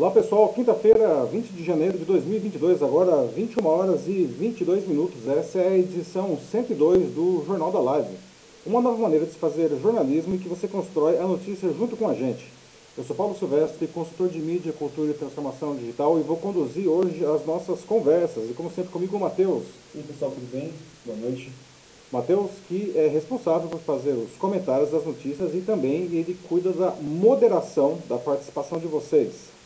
Olá pessoal, quinta-feira, 20 de janeiro de 2022, agora 21 horas e 22 minutos. Essa é a edição 102 do Jornal da Live. Uma nova maneira de se fazer jornalismo e que você constrói a notícia junto com a gente. Eu sou Paulo Silvestre, consultor de mídia, cultura e transformação digital e vou conduzir hoje as nossas conversas. E como sempre comigo o Matheus. E aí pessoal, tudo bem? Boa noite. Matheus, que é responsável por fazer os comentários das notícias e também ele cuida da moderação da participação de vocês.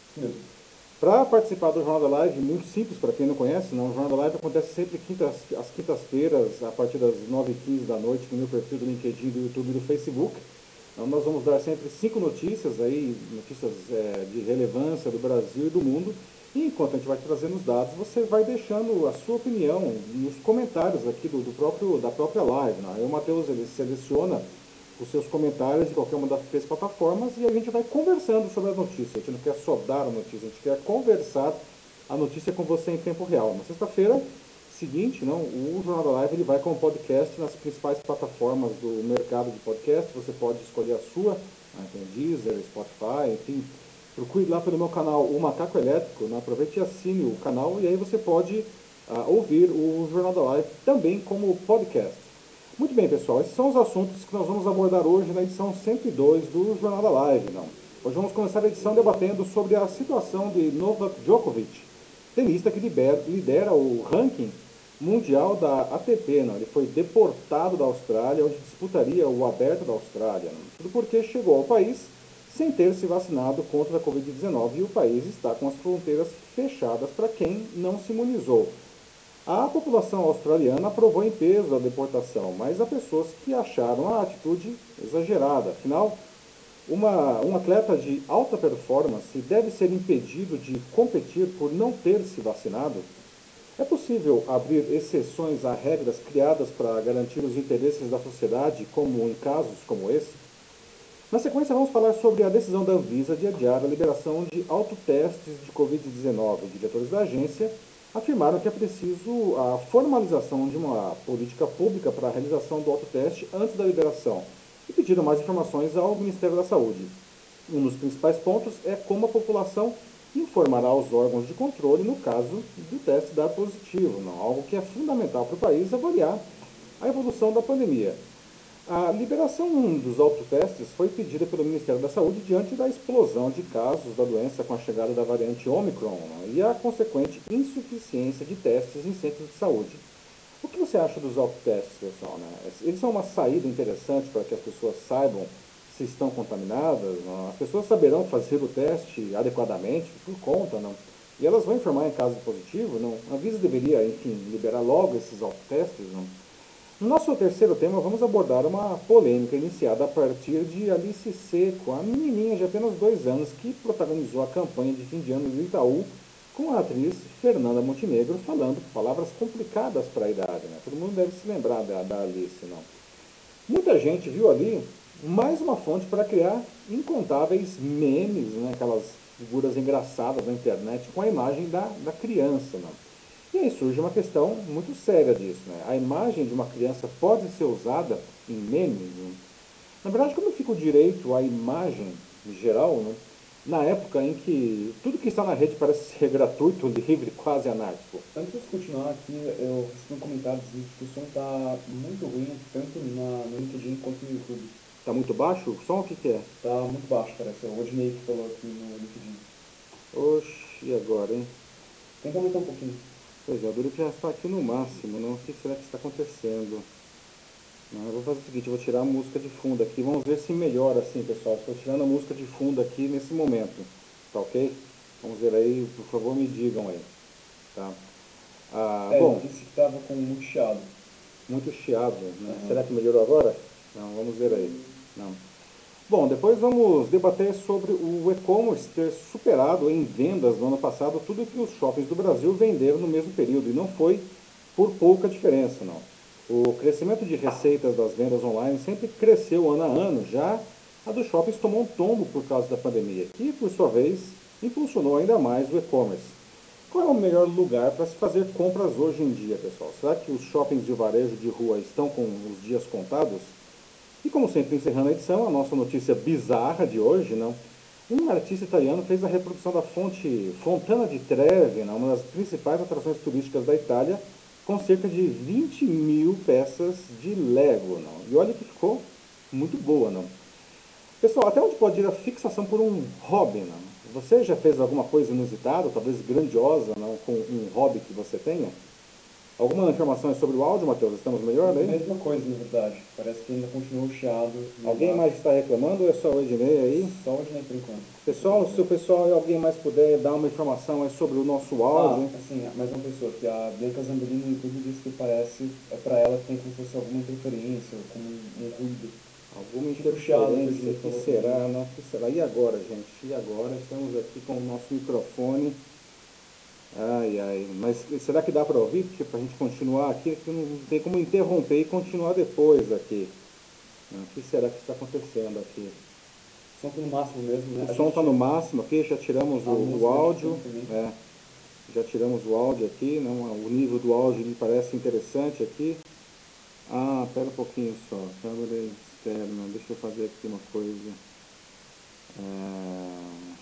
Para participar do Jornal da Live, muito simples para quem não conhece, não, o Jornal da Live acontece sempre quintas, às quintas-feiras, a partir das 9h15 da noite, no meu perfil do LinkedIn, do YouTube e do Facebook. Então, nós vamos dar sempre cinco notícias aí, notícias é, de relevância do Brasil e do mundo. E enquanto a gente vai trazendo os dados, você vai deixando a sua opinião nos comentários aqui do, do próprio, da própria live. Né? Aí o Matheus ele seleciona os seus comentários em qualquer uma das três plataformas e a gente vai conversando sobre a notícia. A gente não quer só dar a notícia, a gente quer conversar a notícia com você em tempo real. Na sexta-feira seguinte, não, o Jornal da Live ele vai com o podcast nas principais plataformas do mercado de podcast. Você pode escolher a sua, né, tem Deezer, Spotify, enfim. Procure lá pelo meu canal O Macaco Elétrico, né, aproveite e assine o canal e aí você pode uh, ouvir o Jornal da Live também como podcast. Muito bem, pessoal, esses são os assuntos que nós vamos abordar hoje na edição 102 do Jornal da Live. Não? Hoje vamos começar a edição debatendo sobre a situação de Novak Djokovic, tenista que lidera, o ranking mundial da ATP. Não? Ele foi deportado da Austrália, onde disputaria o Aberto da Austrália. Não? Tudo porque chegou ao país sem ter se vacinado contra a Covid-19 e o país está com as fronteiras fechadas para quem não se imunizou. A população australiana aprovou em peso a deportação, mas há pessoas que acharam a atitude exagerada. Afinal, uma, um atleta de alta performance deve ser impedido de competir por não ter se vacinado? É possível abrir exceções a regras criadas para garantir os interesses da sociedade, como em casos como esse? Na sequência, vamos falar sobre a decisão da Anvisa de adiar a liberação de autotestes de Covid-19. Diretores da agência afirmaram que é preciso a formalização de uma política pública para a realização do autoteste antes da liberação e pediram mais informações ao Ministério da Saúde. Um dos principais pontos é como a população informará os órgãos de controle no caso do teste dar positivo, não, algo que é fundamental para o país avaliar a evolução da pandemia. A liberação dos autotestes foi pedida pelo Ministério da Saúde diante da explosão de casos da doença com a chegada da variante Omicron né, e a consequente insuficiência de testes em centros de saúde. O que você acha dos autotestes, pessoal? Né? Eles são uma saída interessante para que as pessoas saibam se estão contaminadas? Não? As pessoas saberão fazer o teste adequadamente por conta, não? E elas vão informar em caso positivo, não? A Visa deveria, enfim, liberar logo esses autotestes, não? No nosso terceiro tema, vamos abordar uma polêmica iniciada a partir de Alice Seco, a menininha de apenas dois anos que protagonizou a campanha de fim de ano do Itaú com a atriz Fernanda Montenegro falando palavras complicadas para a idade. Né? Todo mundo deve se lembrar da, da Alice, não? Muita gente viu ali mais uma fonte para criar incontáveis memes, né? aquelas figuras engraçadas na internet com a imagem da, da criança. Não? E aí surge uma questão muito séria disso. Né? A imagem de uma criança pode ser usada em memes? Né? Na verdade, como fica o direito à imagem em geral, né? na época em que tudo que está na rede parece ser gratuito, livre, quase anárquico? Antes de continuar aqui, eu recebi um comentário dizendo que o som está muito ruim, tanto na, no LinkedIn quanto no YouTube. Está muito baixo? O som o que, que é? Está muito baixo, parece. O Odinei que falou aqui no LinkedIn. Oxe, e agora, hein? Tenta aumentar um pouquinho. Pois é, o Durup já está aqui no máximo, não? Que será que está acontecendo? Eu vou fazer o seguinte, eu vou tirar a música de fundo aqui, vamos ver se melhora assim, pessoal. Estou tirando a música de fundo aqui nesse momento, tá ok? Vamos ver aí, por favor me digam aí, tá? Ah, é, bom, disse que estava com muito chiado. Muito chiado, né? Uhum. Será que melhorou agora? Não, vamos ver aí. Não. Bom, depois vamos debater sobre o e-commerce ter superado em vendas no ano passado tudo que os shoppings do Brasil venderam no mesmo período, e não foi por pouca diferença, não. O crescimento de receitas das vendas online sempre cresceu ano a ano, já a dos shoppings tomou um tombo por causa da pandemia, que, por sua vez, impulsionou ainda mais o e-commerce. Qual é o melhor lugar para se fazer compras hoje em dia, pessoal? Será que os shoppings de varejo de rua estão com os dias contados? E como sempre, encerrando a edição, a nossa notícia bizarra de hoje, não? Um artista italiano fez a reprodução da fonte Fontana di Trevi, né, uma das principais atrações turísticas da Itália, com cerca de 20 mil peças de Lego. Não? E olha que ficou muito boa. Não? Pessoal, até onde pode ir a fixação por um hobby? Não? Você já fez alguma coisa inusitada, talvez grandiosa, não, com um hobby que você tenha? Alguma informação sobre o áudio, Matheus? Estamos melhor aí? Mesma coisa, na verdade. Parece que ainda continua chiado. Alguém mais está reclamando ou é só o Ednei aí? Só o Ednei por enquanto. Pessoal, se o pessoal alguém mais puder dar uma informação sobre o nosso áudio. Ah, assim, mais uma pessoa, que a Bianca Zambellini no YouTube disse que parece, é para ela que tem como se fosse alguma interferência, como um ruído. Alguma interferência, o que será, não? que será? E agora, gente? E agora? Estamos aqui com o nosso microfone Ai, ai, mas será que dá para ouvir? Porque para a gente continuar aqui, não tem como interromper e continuar depois aqui. O que será que está acontecendo aqui? O som está no máximo mesmo, né? O som está no máximo aqui, já tiramos o, o áudio. É, já tiramos o áudio aqui, não, o nível do áudio me parece interessante aqui. Ah, pera um pouquinho só, câmera externa, deixa eu fazer aqui uma coisa. É...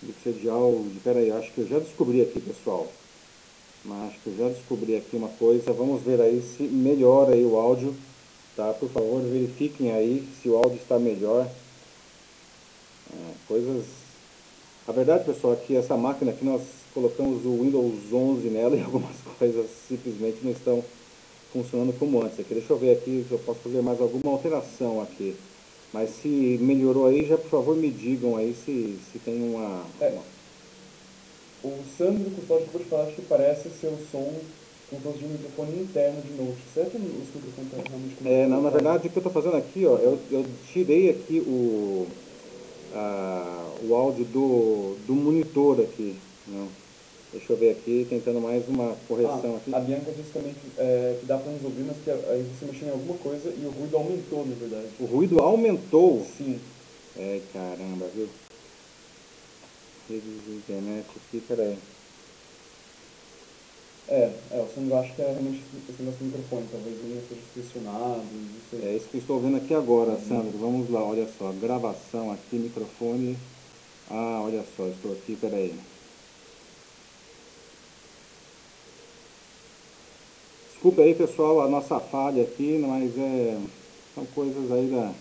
Mixer de peraí, acho que eu já descobri aqui, pessoal. Mas acho que eu já descobri aqui uma coisa. Vamos ver aí se melhora aí o áudio. Tá? Por favor, verifiquem aí se o áudio está melhor. É, coisas... A verdade, pessoal, é que essa máquina aqui nós colocamos o Windows 11 nela e algumas coisas simplesmente não estão funcionando como antes. Aqui, deixa eu ver aqui se eu posso fazer mais alguma alteração aqui. Mas se melhorou aí, já por favor me digam aí se, se tem uma, é. uma... O Sandro Custódio acabou de falar que parece ser o som com fosse de um microfone interno de note. Será que o microfone está realmente com É, não, na verdade o que eu estou fazendo aqui, ó, eu, eu tirei aqui o, a, o áudio do, do monitor aqui. Não. Deixa eu ver aqui, tentando mais uma correção ah, aqui. A Bianca disse também que, é, que dá para nos ouvir, mas que aí você mexeu em alguma coisa e o ruído aumentou, na verdade. O ruído aumentou? Sim. É, caramba, viu? Redes de internet aqui, peraí. É, é, o Sandro acha que é realmente esse negócio do microfone, talvez ele esteja pressionado, É isso que eu estou vendo aqui agora, uhum. Sandro. Vamos lá, olha só, gravação aqui, microfone. Ah, olha só, estou aqui, peraí. Desculpe aí, pessoal, a nossa falha aqui, mas é, são coisas aí da...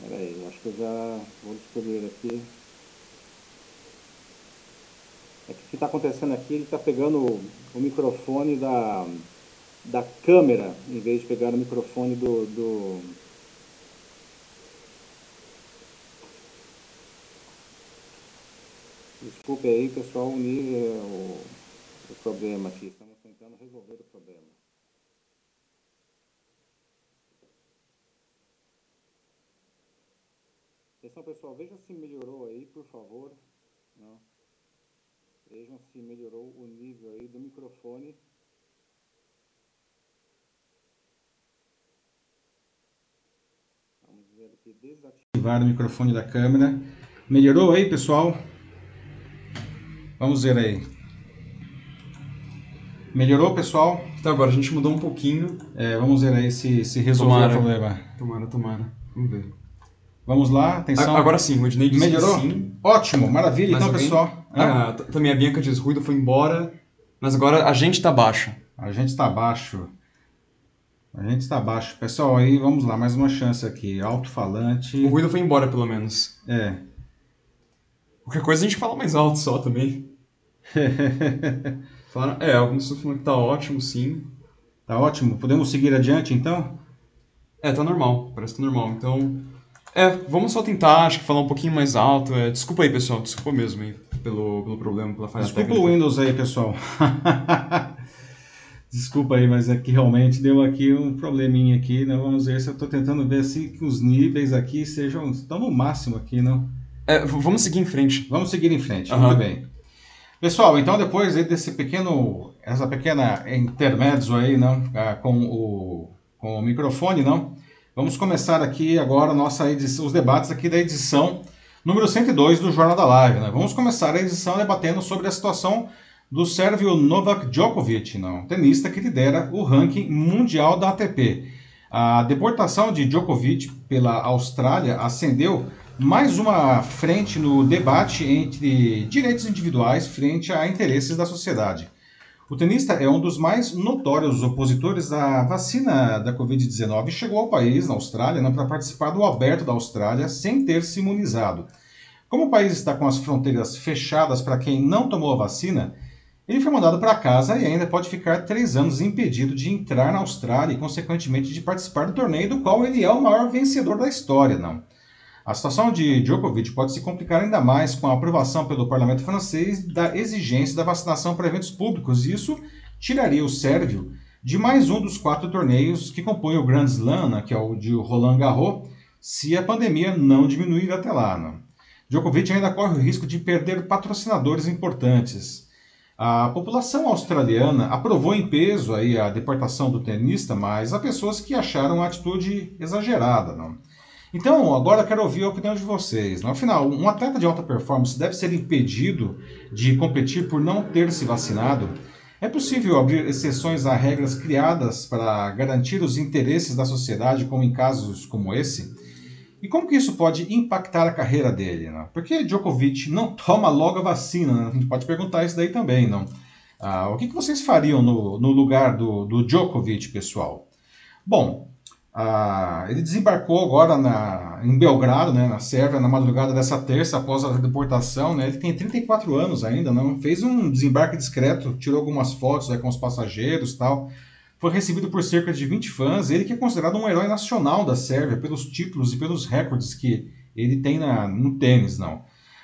Pera aí, acho que eu já vou descobrir aqui. É que o que está acontecendo aqui, ele está pegando o, o, microfone da, da câmera, em vez de pegar o microfone do... do Desculpe aí, pessoal, o nível o problema aqui. Estamos tentando resolver o problema. Atenção pessoal, veja se melhorou aí, por favor. Não. Vejam se melhorou o nível aí do microfone. Vamos ver aqui, desativar o microfone da câmera. Melhorou aí, pessoal? Vamos ver aí. Melhorou, pessoal? Então agora a gente mudou um pouquinho. É, vamos ver aí se, se resolveu tomara, o problema. Tomara, tomara. Vamos ver. Vamos lá, atenção. Agora sim, o Ednei disse Melhorou? sim. Ótimo, maravilha. então, alguém? pessoal. Ah, também a Bianca diz, ruído foi embora, mas agora a gente está baixo. A gente está baixo. A gente está baixo. Pessoal, aí vamos lá, mais uma chance aqui. Alto-falante. O ruído foi embora, pelo menos. É. Qualquer coisa a gente fala mais alto só também. Falaram, é, alguns pessoas falando que tá ótimo, sim. Tá ótimo? Podemos seguir adiante, então? É, tá normal. Parece que tá normal. Então, é, vamos só tentar, acho que falar um pouquinho mais alto. É, desculpa aí, pessoal. Desculpa mesmo aí pelo, pelo problema, pela falha Desculpa técnica. o Windows aí, pessoal. Desculpa aí, mas aqui realmente deu aqui um probleminha aqui, né? Vamos ver se eu estou tentando ver se os níveis aqui sejam estão no máximo aqui, não? É, vamos seguir em frente. Vamos seguir em frente. Uhum. Muito bem. Pessoal, então depois desse pequeno, essa pequena intermédio aí, não, ah, com o, com o microfone, não, vamos começar aqui agora nossa edição, os debates aqui da edição número 102 do Jornal da Live. Né? Vamos começar a edição debatendo sobre a situação do sérvio Novak Djokovic, não, tenista que lidera o ranking mundial da ATP. A deportação de Djokovic pela Austrália acendeu mais uma frente no debate entre direitos individuais frente a interesses da sociedade. O tenista é um dos mais notórios opositores da vacina da Covid-19 e chegou ao país, na Austrália, para participar do aberto da Austrália sem ter se imunizado. Como o país está com as fronteiras fechadas para quem não tomou a vacina, ele foi mandado para casa e ainda pode ficar três anos impedido de entrar na Austrália e, consequentemente, de participar do torneio do qual ele é o maior vencedor da história. Não. A situação de Djokovic pode se complicar ainda mais com a aprovação pelo parlamento francês da exigência da vacinação para eventos públicos. Isso tiraria o sérvio de mais um dos quatro torneios que compõem o Grand Slam, né, que é o de Roland Garros, se a pandemia não diminuir até lá. Né? Djokovic ainda corre o risco de perder patrocinadores importantes. A população australiana aprovou em peso aí a deportação do tenista, mas há pessoas que acharam a atitude exagerada. Não? Então, agora eu quero ouvir a opinião de vocês. No final, um atleta de alta performance deve ser impedido de competir por não ter se vacinado? É possível abrir exceções a regras criadas para garantir os interesses da sociedade, como em casos como esse? E como que isso pode impactar a carreira dele? Né? Por que Djokovic não toma logo a vacina? Né? A gente pode perguntar isso daí também, não? Ah, o que, que vocês fariam no, no lugar do, do Djokovic, pessoal? Bom, ah, ele desembarcou agora na, em Belgrado, né, na Sérvia, na madrugada dessa terça, após a deportação. Né, ele tem 34 anos ainda, não fez um desembarque discreto, tirou algumas fotos né, com os passageiros tal. Foi recebido por cerca de 20 fãs. Ele que é considerado um herói nacional da Sérvia pelos títulos e pelos recordes que ele tem na, no tênis. não.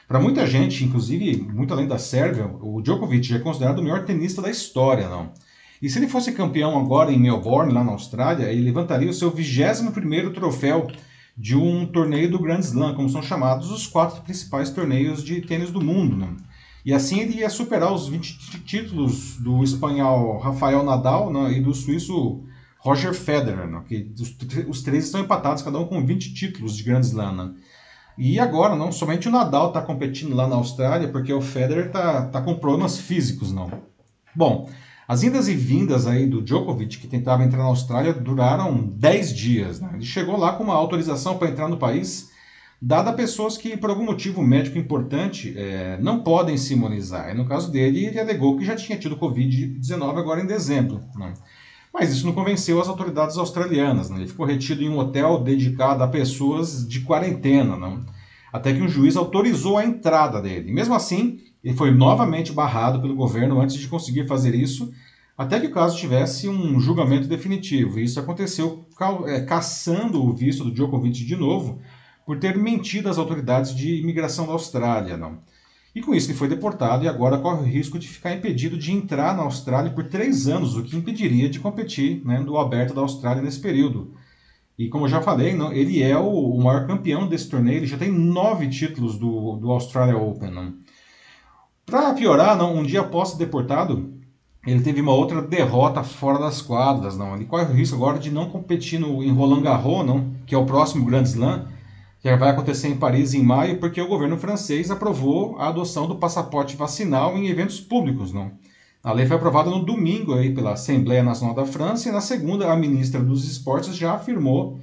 Para muita gente, inclusive muito além da Sérvia, o Djokovic é considerado o melhor tenista da história. não. E se ele fosse campeão agora em Melbourne, lá na Austrália, ele levantaria o seu 21º troféu de um torneio do Grand Slam, como são chamados os quatro principais torneios de tênis do mundo. Né? E assim ele ia superar os 20 títulos do espanhol Rafael Nadal né, e do suíço Roger Federer, né, que os, os, três estão empatados, cada um com 20 títulos de Grand Slam. Né? E agora, não somente o Nadal está competindo lá na Austrália, porque o Federer está tá com problemas físicos. não. Bom, as indas e vindas aí do Djokovic, que tentava entrar na Austrália, duraram 10 dias. Né? Ele chegou lá com uma autorização para entrar no país, dada a pessoas que, por algum motivo médico importante, é, não podem se imunizar. E no caso dele, ele alegou que já tinha tido Covid-19 agora em dezembro. Né? Mas isso não convenceu as autoridades australianas. Né? Ele ficou retido em um hotel dedicado a pessoas de quarentena. Não? Até que um juiz autorizou a entrada dele. Mesmo assim, ele foi novamente barrado pelo governo antes de conseguir fazer isso, até que o caso tivesse um julgamento definitivo. Isso aconteceu é, caçando o visto do Djokovic de novo por ter mentido às autoridades de imigração da Austrália. Não. E com isso ele foi deportado e agora corre o risco de ficar impedido de entrar na Austrália por três anos, o que impediria de competir né, no aberto da Austrália nesse período. E como eu já falei, não, ele é o, o, maior campeão desse torneio, ele já tem nove títulos do, do Australia Open. Não. Para piorar, não, um dia após ser deportado, ele teve uma outra derrota fora das quadras. Não. Ele corre o risco agora de não competir no, em Roland Garros, não, que é o próximo Grand Slam, que vai acontecer em Paris em maio, porque o governo francês aprovou a adoção do passaporte vacinal em eventos públicos. Não. A lei foi aprovada no domingo aí pela Assembleia Nacional da França e na segunda a ministra dos Esportes já afirmou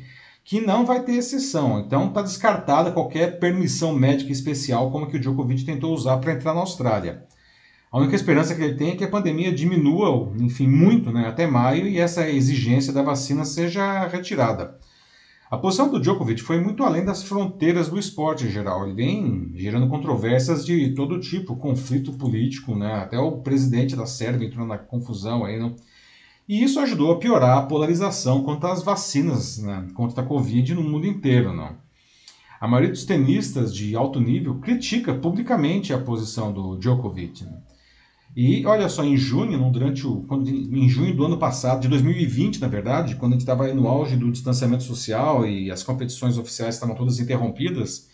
que não vai ter exceção. Então está descartada qualquer permissão médica especial como que o Djokovic tentou usar para entrar na Austrália. A única esperança que ele tem é que a pandemia diminua, enfim, muito, né, até maio e essa exigência da vacina seja retirada. A posição do Djokovic foi muito além das fronteiras do esporte em geral. Ele vem gerando controvérsias de todo tipo, conflito político, né? Até o presidente da Sérvia entrou na confusão aí, não? E isso ajudou a piorar a polarização contra as vacinas né, contra a Covid no mundo inteiro. Não? A maioria dos tenistas de alto nível critica publicamente a posição do Djokovic. Né? E olha só, em junho, durante o, quando, em junho do ano passado, de 2020, na verdade, quando a gente estava no auge do distanciamento social e as competições oficiais estavam todas interrompidas,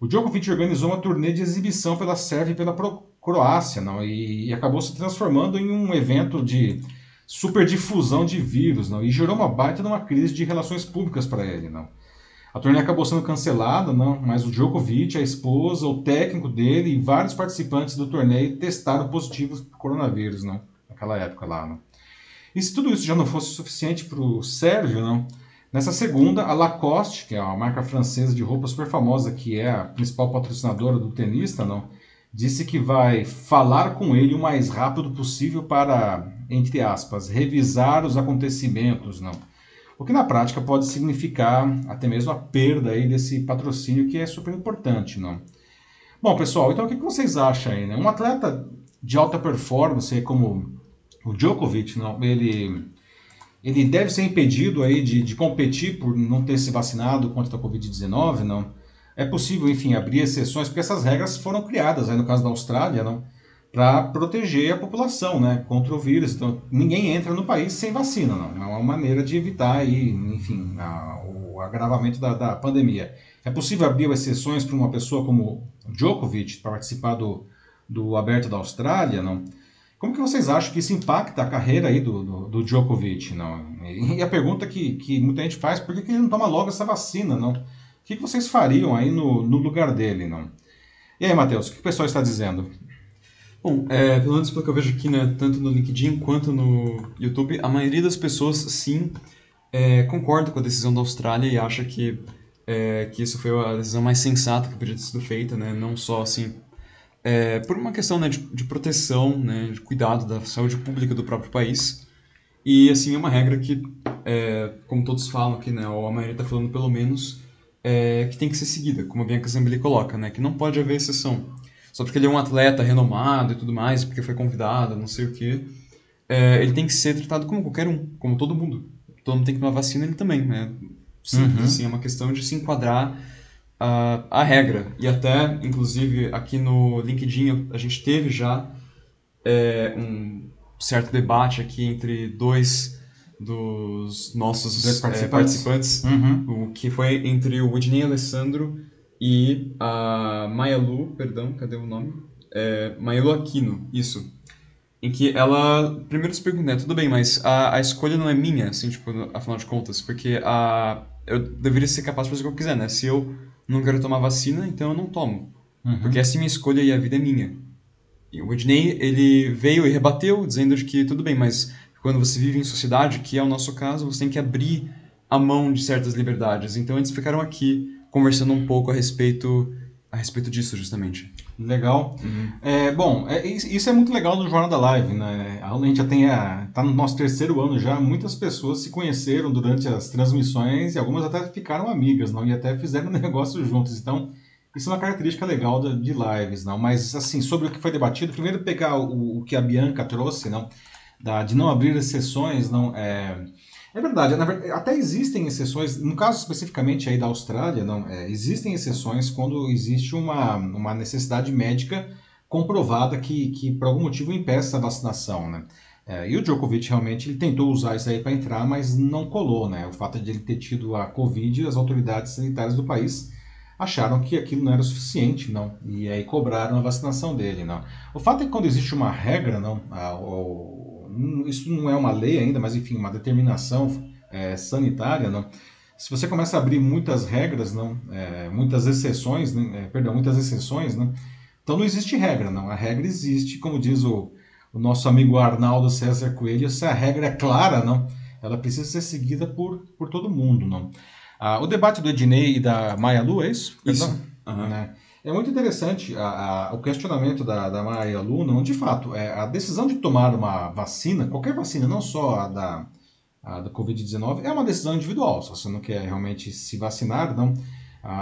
o Djokovic organizou uma turnê de exibição pela Sérvia e pela Croácia, não? E, e acabou se transformando em um evento de superdifusão de vírus, não? E gerou uma baita de uma crise de relações públicas para ele, não? A turnê acabou sendo cancelada, não, mas o Djokovic, a esposa, o técnico dele e vários participantes do torneio testaram positivos para coronavírus, não? Naquela época lá, não? E se tudo isso já não fosse suficiente para o Sérgio, não? Nessa segunda, a Lacoste, que é uma marca francesa de roupa super famosa, que é a principal patrocinadora do tenista, não, disse que vai falar com ele o mais rápido possível para, entre aspas, revisar os acontecimentos, não. O que na prática pode significar até mesmo a perda aí desse patrocínio que é super importante, não. Bom, pessoal, então o que vocês acham aí, né? Um atleta de alta performance como o Djokovic, não, ele ele deve ser impedido aí de, de competir por não ter se vacinado contra a Covid-19, não? É possível, enfim, abrir exceções, porque essas regras foram criadas, aí no caso da Austrália, não? Para proteger a população, né, contra o vírus. Então, ninguém entra no país sem vacina, não. É uma maneira de evitar aí, enfim, a, o agravamento da, da pandemia. É possível abrir exceções para uma pessoa como Djokovic para participar do, do Aberto da Austrália, não? Como que vocês acham que isso impacta a carreira aí do, do, do Djokovic? Não? E a pergunta que, que muita gente faz, por que, que ele não toma logo essa vacina? Não? O que, vocês fariam aí no, no lugar dele? Não? E aí, Matheus, o que o pessoal está dizendo? Bom, é, pelo menos pelo que eu vejo aqui, né, tanto no LinkedIn quanto no YouTube, a maioria das pessoas, sim, é, concorda com a decisão da Austrália e acha que, é, que isso foi a decisão mais sensata que podia ter sido feita, né, não só, assim, é, por uma questão né, de, de, proteção, né, de cuidado da saúde pública do próprio país. E, assim, é uma regra que, é, como todos falam aqui, né, ou a maioria está falando pelo menos, é, que tem que ser seguida, como a Bianca Zambelli coloca, né, que não pode haver exceção. Só porque ele é um atleta renomado e tudo mais, porque foi convidado, não sei o quê, é, ele tem que ser tratado como qualquer um, como todo mundo. Todo mundo tem que tomar vacina, ele também, né? Simples, uhum. assim, é uma questão de se enquadrar a, a regra. E até, inclusive, aqui no LinkedIn a gente teve já é, um certo debate aqui entre dois dos nossos dois participantes, é, participantes uhum. o que foi entre o Whitney Alessandro e a Maya Lu, perdão, cadê o nome? É, Maya Lu Aquino, isso. Em que ela primeiro se pergunta, né, tudo bem, mas a, a escolha não é minha, assim, tipo, afinal de contas, porque a, eu deveria ser capaz de fazer o que eu quiser, né? Se eu não quero tomar vacina, então eu não tomo. Uhum. Porque essa é minha escolha e a vida é minha. E o Whitney, ele veio e rebateu, dizendo que tudo bem, mas quando você vive em sociedade, que é o nosso caso, você tem que abrir a mão de certas liberdades. Então eles ficaram aqui conversando um pouco a respeito a respeito disso, justamente. Legal. Uhum. É, bom, é, isso é muito legal do Jornal da Live, né? A gente já tem a, tá no nosso terceiro ano já, muitas pessoas se conheceram durante as transmissões e algumas até ficaram amigas, não? E até fizeram negócio juntos. Então, isso é uma característica legal de, de lives, não? Mas, assim, sobre o que foi debatido, primeiro pegar o, o que a Bianca trouxe, não? Da, de não abrir exceções, não? É, é verdade, verdade, até existem exceções, no caso especificamente aí da Austrália, não, é, existem exceções quando existe uma, uma necessidade médica comprovada que, que por algum motivo impeça a vacinação, né? É, e o Djokovic realmente ele tentou usar isso aí para entrar, mas não colou, né? O fato de ele ter tido a Covid, as autoridades sanitárias do país acharam que aquilo não era suficiente, não, e aí cobraram a vacinação dele, não. O fato é que quando existe uma regra, não, a, isso não é uma lei ainda, mas enfim, uma determinação é, sanitária, não? se você começa a abrir muitas regras, não, é, muitas exceções, né, é, perdão, muitas exceções, não, então não existe regra, não. A regra existe, como diz o, o nosso amigo Arnaldo César Coelho, se a regra é clara, não, ela precisa ser seguida por, por todo mundo, não. Ah, o debate do Ednei e da Maia Lu, é isso? Isso. Uhum. Né? É muito interessante a, a, o questionamento da, da Maria Luna, onde, de fato, é, a decisão de tomar uma vacina, qualquer vacina, não só a da, a da Covid-19, é uma decisão individual. Se você não quer realmente se vacinar, não,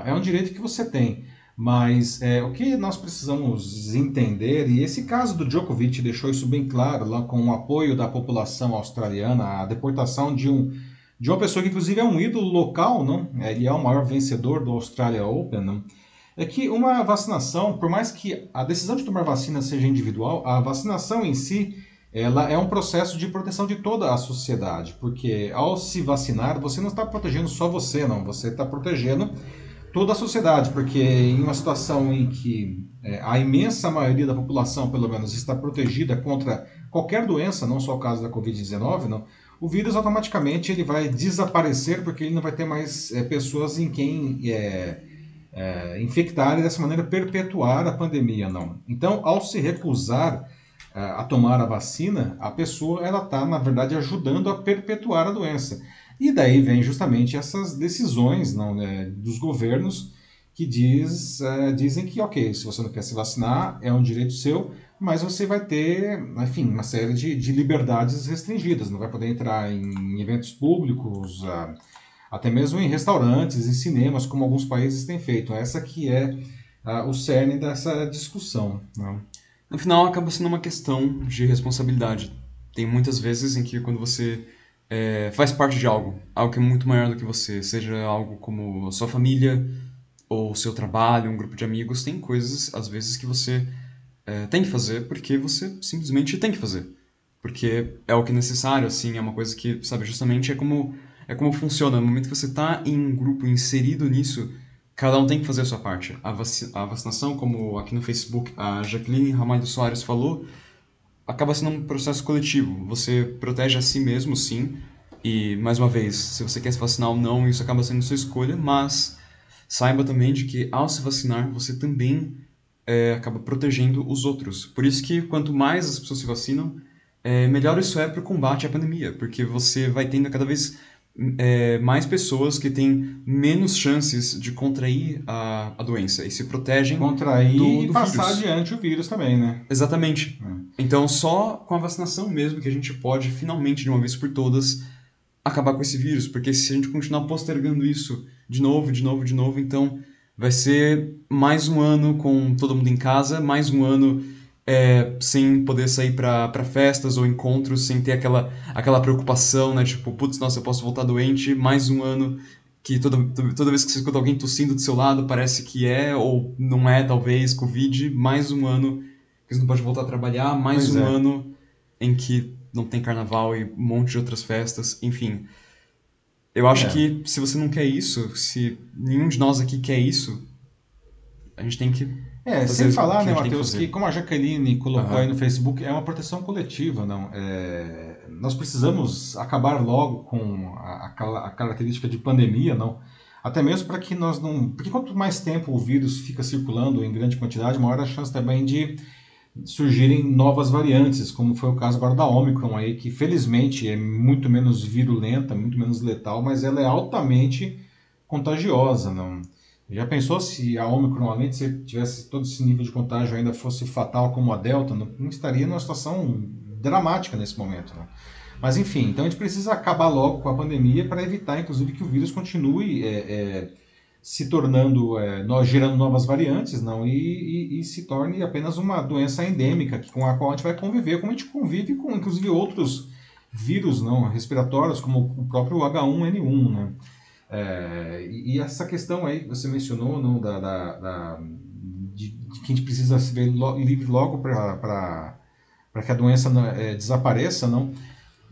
é um direito que você tem. Mas é, o que nós precisamos entender, e esse caso do Djokovic deixou isso bem claro, lá com o apoio da população australiana, a deportação de, um, de uma pessoa que, inclusive, é um ídolo local, não? ele é o maior vencedor do Australia Open, não? É que uma vacinação, por mais que a decisão de tomar vacina seja individual, a vacinação em si ela é um processo de proteção de toda a sociedade, porque ao se vacinar, você não está protegendo só você, não, você está protegendo toda a sociedade, porque em uma situação em que é, a imensa maioria da população, pelo menos, está protegida contra qualquer doença, não só o caso da Covid-19, não, o vírus automaticamente ele vai desaparecer porque ele não vai ter mais é, pessoas em quem é, é, infectar e dessa maneira perpetuar a pandemia, não. Então, ao se recusar é, a tomar a vacina, a pessoa ela está, na verdade, ajudando a perpetuar a doença. E daí vem justamente essas decisões não, né, dos governos que diz, uh, dizem que, ok, se você não quer se vacinar, é um direito seu, mas você vai ter, enfim, uma série de, de liberdades restringidas. Não vai poder entrar em eventos públicos, uh, até mesmo em restaurantes, em cinemas, como alguns países têm feito. Essa que é uh, o cerne dessa discussão. Né? No final, acaba sendo uma questão de responsabilidade. Tem muitas vezes em que quando você é, faz parte de algo, algo que é muito maior do que você, seja algo como a sua família ou o seu trabalho, um grupo de amigos, tem coisas, às vezes, que você é, tem que fazer porque você simplesmente tem que fazer. Porque é o que é necessário, assim, é uma coisa que, sabe, justamente é como é como funciona. No momento que você está em um grupo inserido nisso, cada um tem que fazer a sua parte. A, vaci a vacinação, como aqui no Facebook a Jaqueline Ramalho Soares falou, acaba sendo um processo coletivo. Você protege a si mesmo, sim, e, mais uma vez, se você quer se vacinar ou não, isso acaba sendo sua escolha, mas saiba também de que, ao se vacinar, você também é, acaba protegendo os outros. Por isso que, quanto mais as pessoas se vacinam, é, melhor isso é para o combate à pandemia, porque você vai tendo cada vez é, mais pessoas que têm menos chances de contrair a, a doença e se protegem contrair do, do do passar vírus. adiante o vírus também, né? Exatamente. É. Então, só com a vacinação mesmo que a gente pode, finalmente, de uma vez por todas, acabar com esse vírus. Porque se a gente continuar postergando isso de novo, de novo, de novo, então vai ser mais um ano com todo mundo em casa, mais um ano é, sem poder sair para festas ou encontros, sem ter aquela, aquela preocupação, né? Tipo, putz, nossa, eu posso voltar doente, mais um ano que toda, toda vez que você escuta alguém tossindo do seu lado, parece que é ou não é, talvez, Covid, mais um ano que você não pode voltar a trabalhar, mais Pois um é. ano em que não tem carnaval e um monte de outras festas, enfim. Eu acho É. que se você não quer isso, se nenhum de nós aqui quer isso, a gente tem que É, sem que falar, né, que Matheus, fazer. que como a Jaqueline colocou Aham. aí no Facebook, é uma proteção coletiva, não? É, nós precisamos acabar logo com a, a a característica de pandemia, não? Até mesmo para que nós não... Porque quanto mais tempo o vírus fica circulando em grande quantidade, maior a chance também de surgirem novas variantes, como foi o caso agora da Omicron aí, que felizmente é muito menos virulenta, muito menos letal, mas ela é altamente contagiosa, não? Já pensou se a Omicron, além de ser, tivesse todo esse nível de contágio, ainda fosse fatal como a Delta, não, não estaria numa situação dramática nesse momento. Né? Mas enfim, então a gente precisa acabar logo com a pandemia para evitar, inclusive, que o vírus continue é, é, se tornando, é, nós gerando novas variantes, não, e, e- e se torne apenas uma doença endêmica com a qual a gente vai conviver, como a gente convive com, inclusive, outros vírus não respiratórios, como o próprio H1N1, né? É, e, essa questão aí que você mencionou, não, da, da- da- de, de que a gente precisa se ver lo- livre logo para que a doença é, desapareça, não?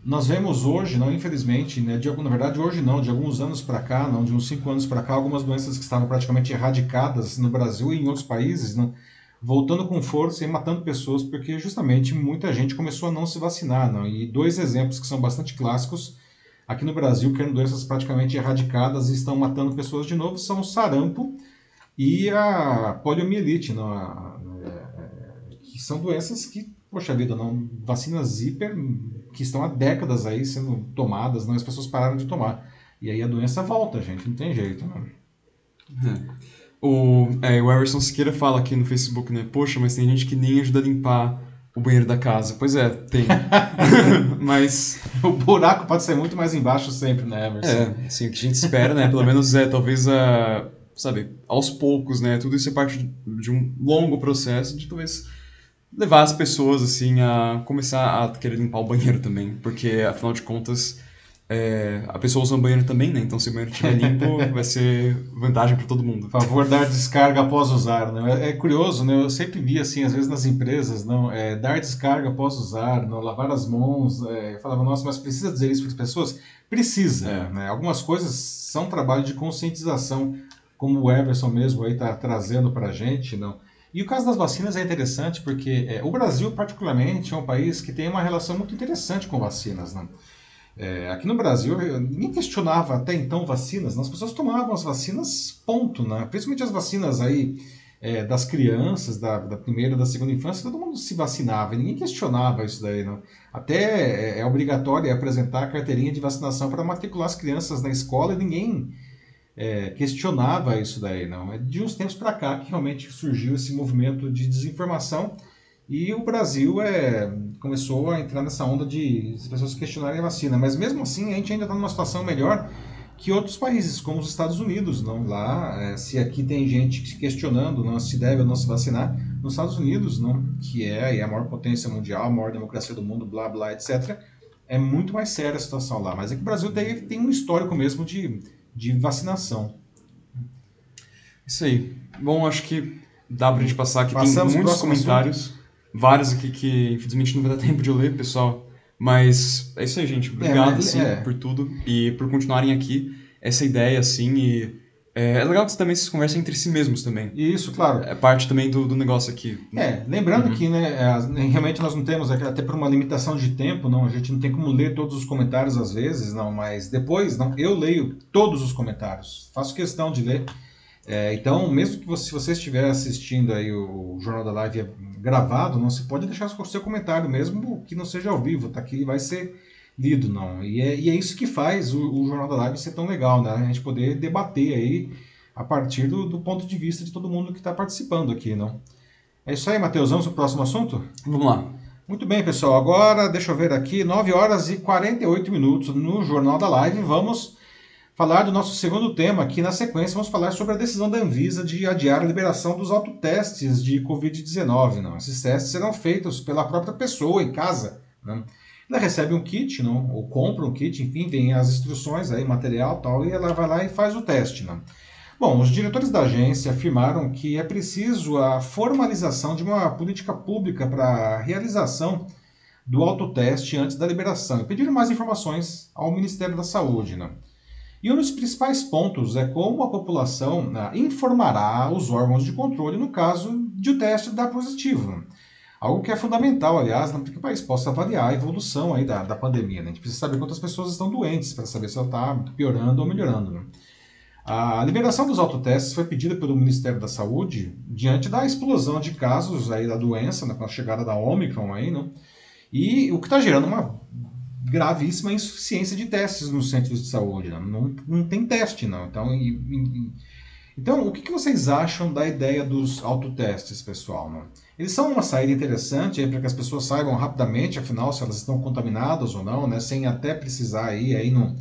Nós vemos hoje, não, infelizmente, né, de, algum- na verdade hoje não, de alguns anos para cá, não, de uns cinco anos para cá, algumas doenças que estavam praticamente erradicadas no Brasil e em outros países, não, voltando com força e matando pessoas, porque justamente muita gente começou a não se vacinar, não. E dois exemplos que são bastante clássicos aqui no Brasil, que doenças praticamente erradicadas e estão matando pessoas de novo, são o sarampo e a poliomielite, não, a- é, que são doenças que, poxa vida, não, vacinas hiper que estão há décadas aí sendo tomadas, não, as pessoas pararam de tomar. E aí a doença volta, gente, não tem jeito. Né? O, é, o Everson Siqueira fala aqui no Facebook, né? Poxa, mas tem gente que nem ajuda a limpar o banheiro da casa. Pois é, tem. mas, O buraco pode ser muito mais embaixo sempre, né, Emerson? é, assim, o que a gente espera, né? Pelo menos é, talvez, a, sabe, aos poucos, né? Tudo isso é parte de, de um longo processo de talvez levar as pessoas, assim, a começar a querer limpar o banheiro também. Porque, afinal de contas, é, a pessoa usa o banheiro também, né? Então, se o banheiro estiver limpo, vai ser vantagem para todo mundo. Favor, dar descarga após usar. Né? É, é curioso, né? Eu sempre vi assim, às vezes nas empresas, não, é, dar descarga após usar, não, lavar as mãos. É, eu falava, nossa, mas precisa dizer isso para as pessoas? Precisa. É. Né? Algumas coisas são trabalho de conscientização, como o Everson mesmo aí está trazendo para a gente, não. E o caso das vacinas é interessante porque é, o Brasil, particularmente, é um país que tem uma relação muito interessante com vacinas, não. É, aqui no Brasil, ninguém questionava até então vacinas, né? as pessoas tomavam as vacinas, ponto, né? Principalmente as vacinas aí é, das crianças, da, da primeira, da segunda infância, todo mundo se vacinava, ninguém questionava isso daí. Não. Até é, é obrigatório apresentar a carteirinha de vacinação para matricular as crianças na escola e ninguém é, questionava isso daí. Não. É de uns tempos para cá que realmente surgiu esse movimento de desinformação e o Brasil é, começou a entrar nessa onda de as pessoas questionarem a vacina. Mas mesmo assim, a gente ainda está numa situação melhor que outros países, como os Estados Unidos, não lá, é, se aqui tem gente questionando não se deve ou não se vacinar, nos Estados Unidos, não, que é a maior potência mundial, a maior democracia do mundo, blá blá, etc. É muito mais séria a situação lá. Mas é que o Brasil tem, tem um histórico mesmo de, de vacinação. Isso aí. Bom, acho que dá pra gente passar aqui. Passamos tem muitos comentários, assunto. Vários aqui que infelizmente não vai dar tempo de eu ler, pessoal. Mas é isso aí, gente. Obrigado, é, assim, é. por tudo e por continuarem aqui. Essa ideia, assim, e é, é legal que também vocês conversem entre si mesmos também. Isso, claro. É parte também do, do negócio aqui. É, lembrando uhum. que, né, é, realmente nós não temos, até por uma limitação de tempo, não, a gente não tem como ler todos os comentários às vezes, não, mas depois, não, eu leio todos os comentários, faço questão de ler. É, então, mesmo que você, se você estiver assistindo aí o Jornal da Live gravado, não se pode deixar o seu comentário, mesmo que não seja ao vivo, tá aqui vai ser lido, não. E é, e é isso que faz o, o, Jornal da Live ser tão legal, né? A gente poder debater aí a partir do, do ponto de vista de todo mundo que está participando aqui, não? É isso aí, Matheus. Vamos para o próximo assunto? Vamos lá. Muito bem, pessoal. Agora, deixa eu ver aqui, 9 horas e 48 minutos no Jornal da Live. Vamos falar do nosso segundo tema aqui na sequência. Vamos falar sobre a decisão da Anvisa de adiar a liberação dos autotestes de Covid-19. Não? Esses testes serão feitos pela própria pessoa em casa. Não? Ela recebe um kit, não? ou compra um kit, enfim, vem as instruções, aí, material tal, e ela vai lá e faz o teste. Não? Bom, os diretores da agência afirmaram que é preciso a formalização de uma política pública para a realização do autoteste antes da liberação e pediram mais informações ao Ministério da Saúde. Não? E um dos principais pontos é como a população né, informará os órgãos de controle no caso de o teste dar positivo. Algo que é fundamental, aliás, né, para que o país possa avaliar a evolução aí da, da pandemia. Né? A gente precisa saber quantas pessoas estão doentes para saber se ela está piorando ou melhorando. A liberação dos autotestes foi pedida pelo Ministério da Saúde diante da explosão de casos aí da doença, né, com a chegada da Omicron aí, né? E o que está gerando uma gravíssima insuficiência de testes nos centros de saúde. Né? Não, não tem teste, não. Então, e, e, então o que, que, vocês acham da ideia dos autotestes, pessoal? Né? Eles são uma saída interessante para que as pessoas saibam rapidamente, afinal, se elas estão contaminadas ou não, né? sem até precisar ir aí no,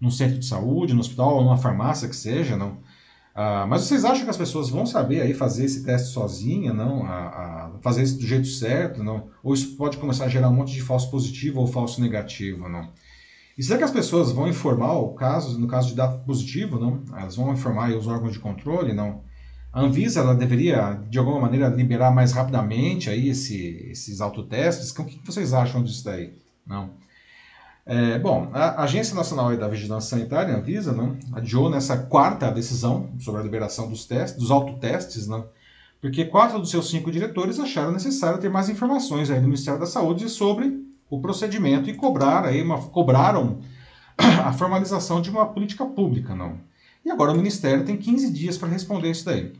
no centro de saúde, no hospital ou numa farmácia que seja, não? Ah, mas vocês acham que as pessoas vão saber aí fazer esse teste sozinha, não? A, a fazer isso do jeito certo, não? Ou isso pode começar a gerar um monte de falso positivo ou falso negativo, não? E será que as pessoas vão informar o caso, no caso de dar positivo, não? Elas vão informar os órgãos de controle, não? A Anvisa ela deveria, de alguma maneira, liberar mais rapidamente aí esse, esses autotestes? O que vocês acham disso daí? Não? É, bom, a Agência Nacional da Vigilância Sanitária, a Anvisa, não, adiou nessa quarta decisão sobre a liberação dos testes, dos autotestes, não, porque quatro dos seus cinco diretores acharam necessário ter mais informações aí do Ministério da Saúde sobre o procedimento e cobrar aí uma, cobraram a formalização de uma política pública, não. E agora o Ministério tem 15 dias para responder isso daí.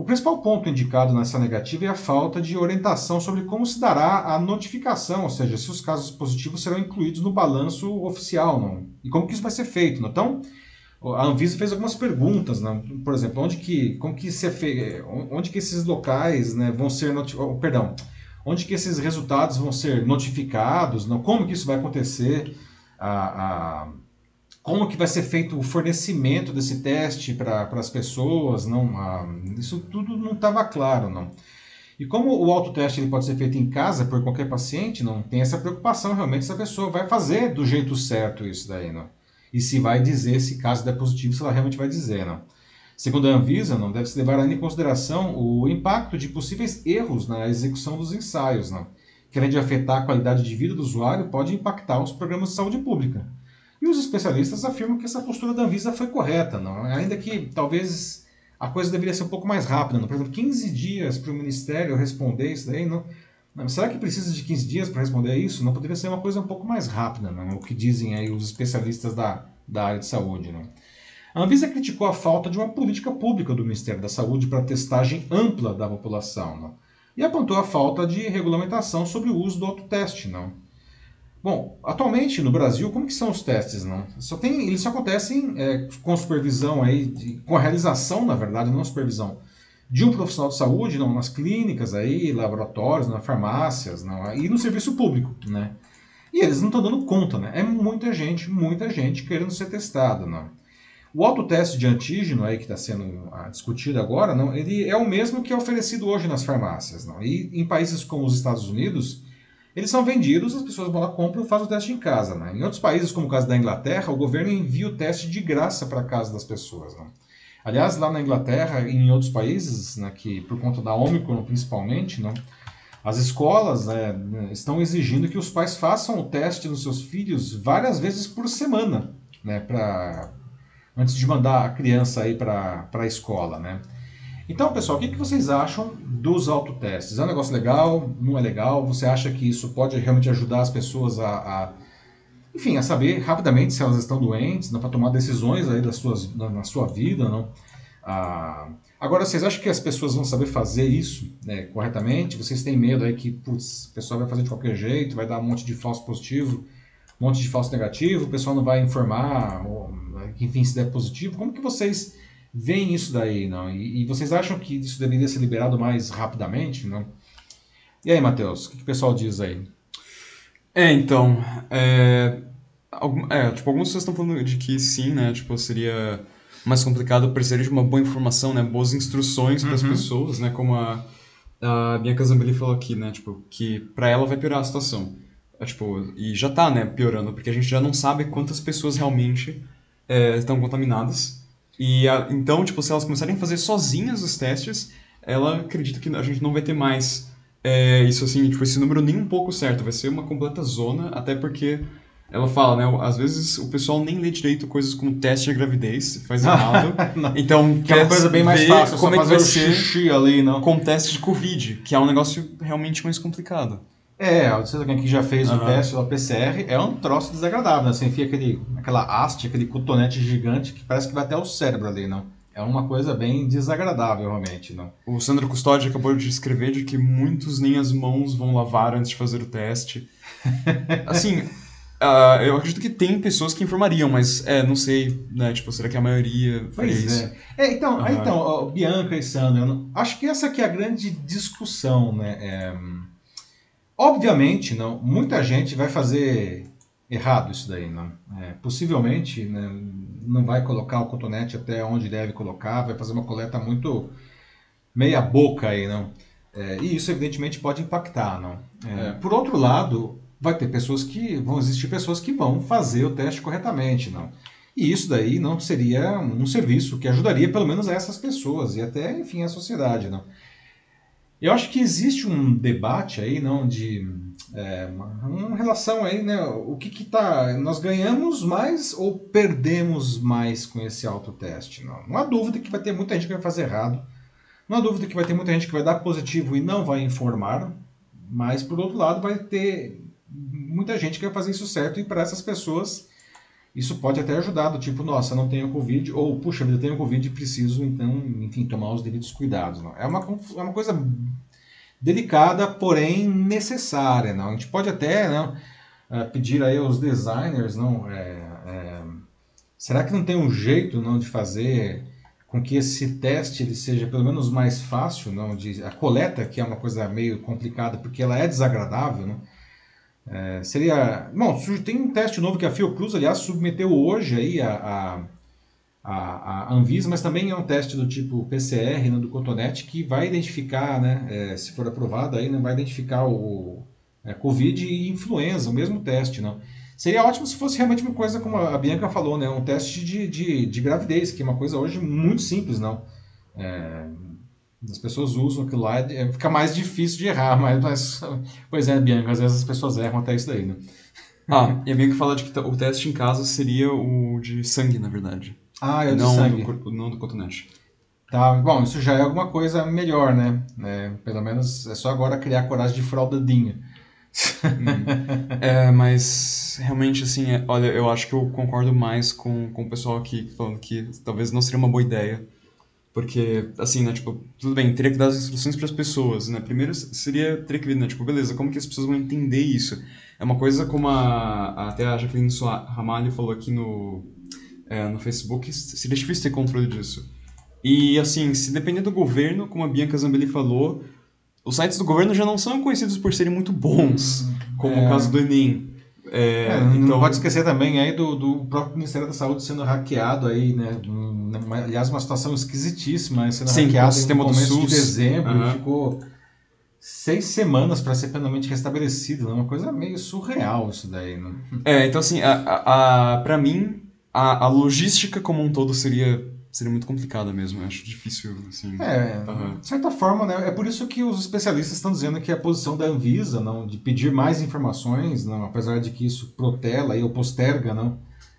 O principal ponto indicado nessa negativa é a falta de orientação sobre como se dará a notificação, ou seja, se os casos positivos serão incluídos no balanço oficial, não? E como que isso vai ser feito, não? Então, a Anvisa fez algumas perguntas, não? por exemplo, onde que, como que se é onde que esses locais, né, vão ser notificados, oh, perdão, onde que esses resultados vão ser notificados, não? Como que isso vai acontecer? A, a como que vai ser feito o fornecimento desse teste para as pessoas, não, ah, isso tudo não estava claro, não. E como o autoteste ele pode ser feito em casa por qualquer paciente, não tem essa preocupação realmente se a pessoa vai fazer do jeito certo isso daí, não. E se vai dizer se caso der positivo, se ela realmente vai dizer, não. Segundo a Anvisa, não deve se levar ainda em consideração o impacto de possíveis erros na execução dos ensaios, não. Que além de afetar a qualidade de vida do usuário, pode impactar os programas de saúde pública. E os especialistas afirmam que essa postura da Anvisa foi correta, não? ainda que talvez a coisa deveria ser um pouco mais rápida. Não? Por exemplo, 15 dias para o Ministério responder isso daí. Não? será que precisa de 15 dias para responder isso? Não poderia ser uma coisa um pouco mais rápida, não? o que dizem aí os especialistas da, da área de saúde. Não? A Anvisa criticou a falta de uma política pública do Ministério da Saúde para testagem ampla da população não? e apontou a falta de regulamentação sobre o uso do autoteste. Não? Bom, atualmente no Brasil, como que são os testes? Não? Só tem, eles só acontecem é, com supervisão, aí, de, com a realização, na verdade, não supervisão, de um profissional de saúde, não, nas clínicas, aí, laboratórios, nas farmácias não, e no serviço público. Né? E eles não estão dando conta, né? É muita gente, muita gente querendo ser testada. Não? O autoteste de antígeno aí que está sendo ah, discutido agora, não, ele é o mesmo que é oferecido hoje nas farmácias. Não? E em países como os Estados Unidos, eles são vendidos, as pessoas vão lá, compram fazem o teste em casa. Né? Em outros países, como o caso da Inglaterra, o governo envia o teste de graça para a casa das pessoas. Né? Aliás, lá na Inglaterra e em outros países, né, que por conta da Omicron principalmente, não, as escolas né, estão exigindo que os pais façam o teste nos seus filhos várias vezes por semana, né, para antes de mandar a criança aí para a escola, né? Então, pessoal, o que, que vocês acham dos autotestes? É um negócio legal? Não é legal? Você acha que isso pode realmente ajudar as pessoas a, a enfim, a saber rapidamente se elas estão doentes, para tomar decisões aí das suas, na, na sua vida, não? Ah, agora, vocês acham que as pessoas vão saber fazer isso né, corretamente? Vocês têm medo aí que, putz, o pessoal vai fazer de qualquer jeito, vai dar um monte de falso positivo? um monte de falso negativo, o pessoal não vai informar, ou, enfim, se der positivo. Como que vocês veem isso daí, não? E, e, vocês acham que isso deveria ser liberado mais rapidamente, não? E aí, Matheus, o que, que o pessoal diz aí? É, então, é, algum, é, tipo, algumas pessoas estão falando de que sim, né, tipo, seria mais complicado, precisaria de uma boa informação, né, boas instruções para as uhum. pessoas, né, como a, a Bianca Zambelli falou aqui, né, tipo, que para ela vai piorar a situação. É, tipo, e já tá, né, piorando, porque a gente já não sabe quantas pessoas realmente é, estão contaminadas. E a, então, tipo, se elas começarem a fazer sozinhas os testes, ela acredita que a gente não vai ter mais é, isso assim, tipo, esse número nem um pouco certo. Vai ser uma completa zona, até porque ela fala, né? Às vezes o pessoal nem lê direito coisas como teste de gravidez, faz errado. então, que é uma coisa bem mais fácil, como é que vai ser ali, não? com teste de Covid, que é um negócio realmente mais complicado. É, você aqui já fez uhum. o teste da PCR, é um troço desagradável, né? Você enfia aquele, aquela haste, aquele cotonete gigante que parece que vai até o cérebro ali, não? É uma coisa bem desagradável, realmente, não? O Sandro Custódio acabou de escrever de que muitos nem as mãos vão lavar antes de fazer o teste. assim, uh, eu acredito que tem pessoas que informariam, mas é, não sei, né? Tipo, será que a maioria faria pois isso? É. é então, uhum. então Bianca e Sandro, acho que essa aqui é a grande discussão, né? É Obviamente, não, muita gente vai fazer errado isso daí, não. É, possivelmente, né, não vai colocar o cotonete até onde deve colocar, vai fazer uma coleta muito meia boca aí, não. É, e isso evidentemente pode impactar, não. É, é. por outro lado, vai ter pessoas que vão existir pessoas que vão fazer o teste corretamente, não. E isso daí não seria um serviço que ajudaria pelo menos essas pessoas e até, enfim, a sociedade, não. Eu acho que existe um debate aí, não, de é, uma, uma, relação aí, né? O que que tá, nós ganhamos mais ou perdemos mais com esse autoteste? Não, não há dúvida que vai ter muita gente que vai fazer errado. Não há dúvida que vai ter muita gente que vai dar positivo e não vai informar. Mas por outro lado vai ter muita gente que vai fazer isso certo e para essas pessoas isso pode até ajudar, do tipo, nossa, não tenho Covid, ou, puxa vida, tenho Covid e preciso, então, enfim, tomar os devidos cuidados. Não. É, uma, é uma coisa delicada, porém necessária. Não? A gente pode até não, é, pedir aí aos designers, não, é, é, será que não tem um jeito não, de fazer com que esse teste ele seja pelo menos mais fácil, não, de, a coleta, que é uma coisa meio complicada, porque ela é desagradável, não? É, seria. Bom, tem um teste novo que a Fiocruz, aliás, submeteu hoje aí a, a, a, Anvisa, mas também é um teste do tipo PCR, né, do cotonete, que vai identificar, né, é, se for aprovado, aí, né, vai identificar o é, Covid e influenza, o mesmo teste. Não. Seria ótimo se fosse realmente uma coisa como a Bianca falou, né, um teste de, de, de gravidez, que é uma coisa hoje muito simples, não. É, as pessoas usam aquilo lá, é, fica mais difícil de errar, mas, mas pois é, Bianca, às vezes as pessoas erram até isso daí, né? Ah, e a Bianca fala de que o teste em casa seria o de sangue, na verdade. Ah, é o de não sangue. Do, não do cotonete. Tá, bom, isso já é alguma coisa melhor, né? É, pelo menos é só agora criar coragem de fraudadinha. Hum. É, mas realmente, assim, é, olha, eu acho que eu concordo mais com, com o pessoal aqui falando que talvez não seria uma boa ideia. Porque, assim, né, tipo, tudo bem, teria que dar as instruções para as pessoas, né? Primeiro seria, teria que ver, né, tipo, beleza, como que as pessoas vão entender isso? É uma coisa como a, até a Jacqueline Ramalho falou aqui no, é, no Facebook, seria difícil ter controle disso. E, assim, se depender do governo, como a Bianca Zambelli falou, os sites do governo já não são conhecidos por serem muito bons, como é. o caso do Enem. É, é, então... Não pode esquecer também aí do, do próprio Ministério da Saúde sendo hackeado aí, né? aliás, uma situação esquisitíssima, né? sendo Sim, hackeado no começo de dezembro, uhum. ficou seis semanas para ser plenamente restabelecido, né? Uma coisa meio surreal isso daí, né? É, então assim, a, a, a para mim, a, a logística como um todo seria seria muito complicada mesmo, eu acho difícil, assim. É, uhum. de certa forma, né, é por isso que os especialistas estão dizendo que a posição da Anvisa, não, de pedir mais informações, não, apesar de que isso protela ou posterga, não,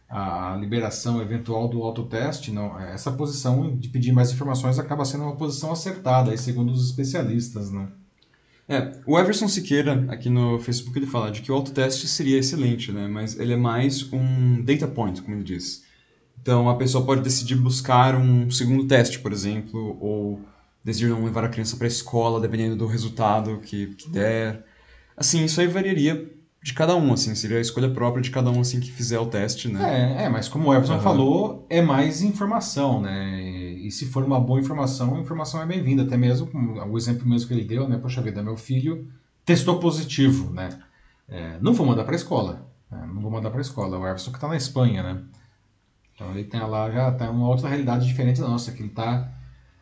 a liberação eventual do autoteste, não, essa posição de pedir mais informações acaba sendo uma posição acertada, aí, segundo os especialistas, né. É, o Everson Siqueira, aqui no Facebook, ele fala de que o autoteste seria excelente, né, mas ele é mais um data point, como ele diz. Então a pessoa pode decidir buscar um segundo teste, por exemplo, ou decidir não levar a criança para a escola, dependendo do resultado que, que der. Assim, isso aí variaria de cada um, assim, seria a escolha própria de cada um, assim, que fizer o teste, né? É, é mas como o Everson uhum. falou, é mais informação, né? E se for uma boa informação, a informação é bem-vinda, até mesmo, o exemplo mesmo que ele deu, né? Poxa vida, meu filho testou positivo, né? É, não vou mandar para a escola, né? não vou mandar para a escola, o Everson que está na Espanha, né? Então ele tem lá já tá uma outra realidade diferente da nossa, que ele está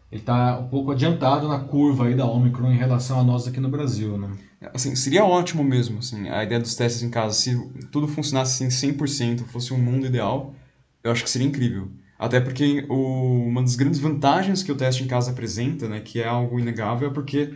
ele tá um pouco adiantado na curva aí da Omicron em relação a nós aqui no Brasil, né? Assim, seria ótimo mesmo, assim, a ideia dos testes em casa, se tudo funcionasse assim 100%, fosse um mundo ideal, eu acho que seria incrível. Até porque o, uma das grandes vantagens que o teste em casa apresenta, né, que é algo inegável, é porque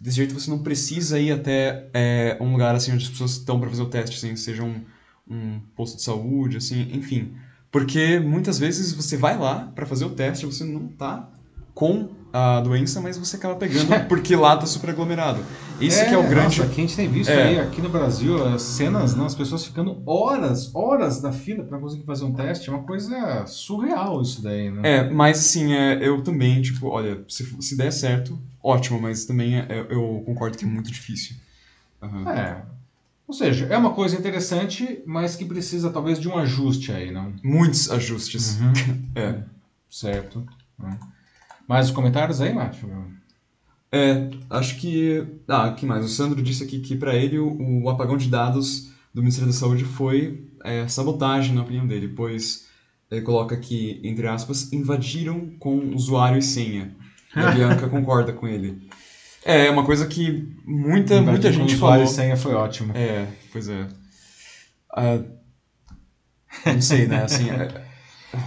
desse jeito você não precisa ir até é, um lugar assim onde as pessoas estão para fazer o teste, assim, seja um, um posto de saúde, assim, enfim. Porque muitas vezes você vai lá para fazer o teste, você não tá com a doença, mas você acaba pegando porque lá tá super aglomerado. Isso é, que é o grande. Nossa, aqui a gente tem visto é. aí, aqui no Brasil, as cenas, né, as pessoas ficando horas, horas da fila para conseguir fazer um teste. É uma coisa surreal isso daí, né? É, mas assim, é, eu também, tipo, olha, se, se der certo, ótimo, mas também é, eu concordo que é muito difícil. Uhum. É, ou seja, é uma coisa interessante, mas que precisa talvez de um ajuste aí, não? Muitos ajustes. Uhum. é. Certo. É. Mais comentários aí, Márcio? É, acho que. Ah, que mais? O Sandro disse aqui que para ele o, o, apagão de dados do Ministério da Saúde foi é, sabotagem, na opinião dele, pois ele coloca que, entre aspas, invadiram com usuário e senha. E a Bianca concorda com ele. É, é, uma coisa que muita, muita gente falou. senha foi ótimo. É, pois é. Uh, não sei, né? Assim, é...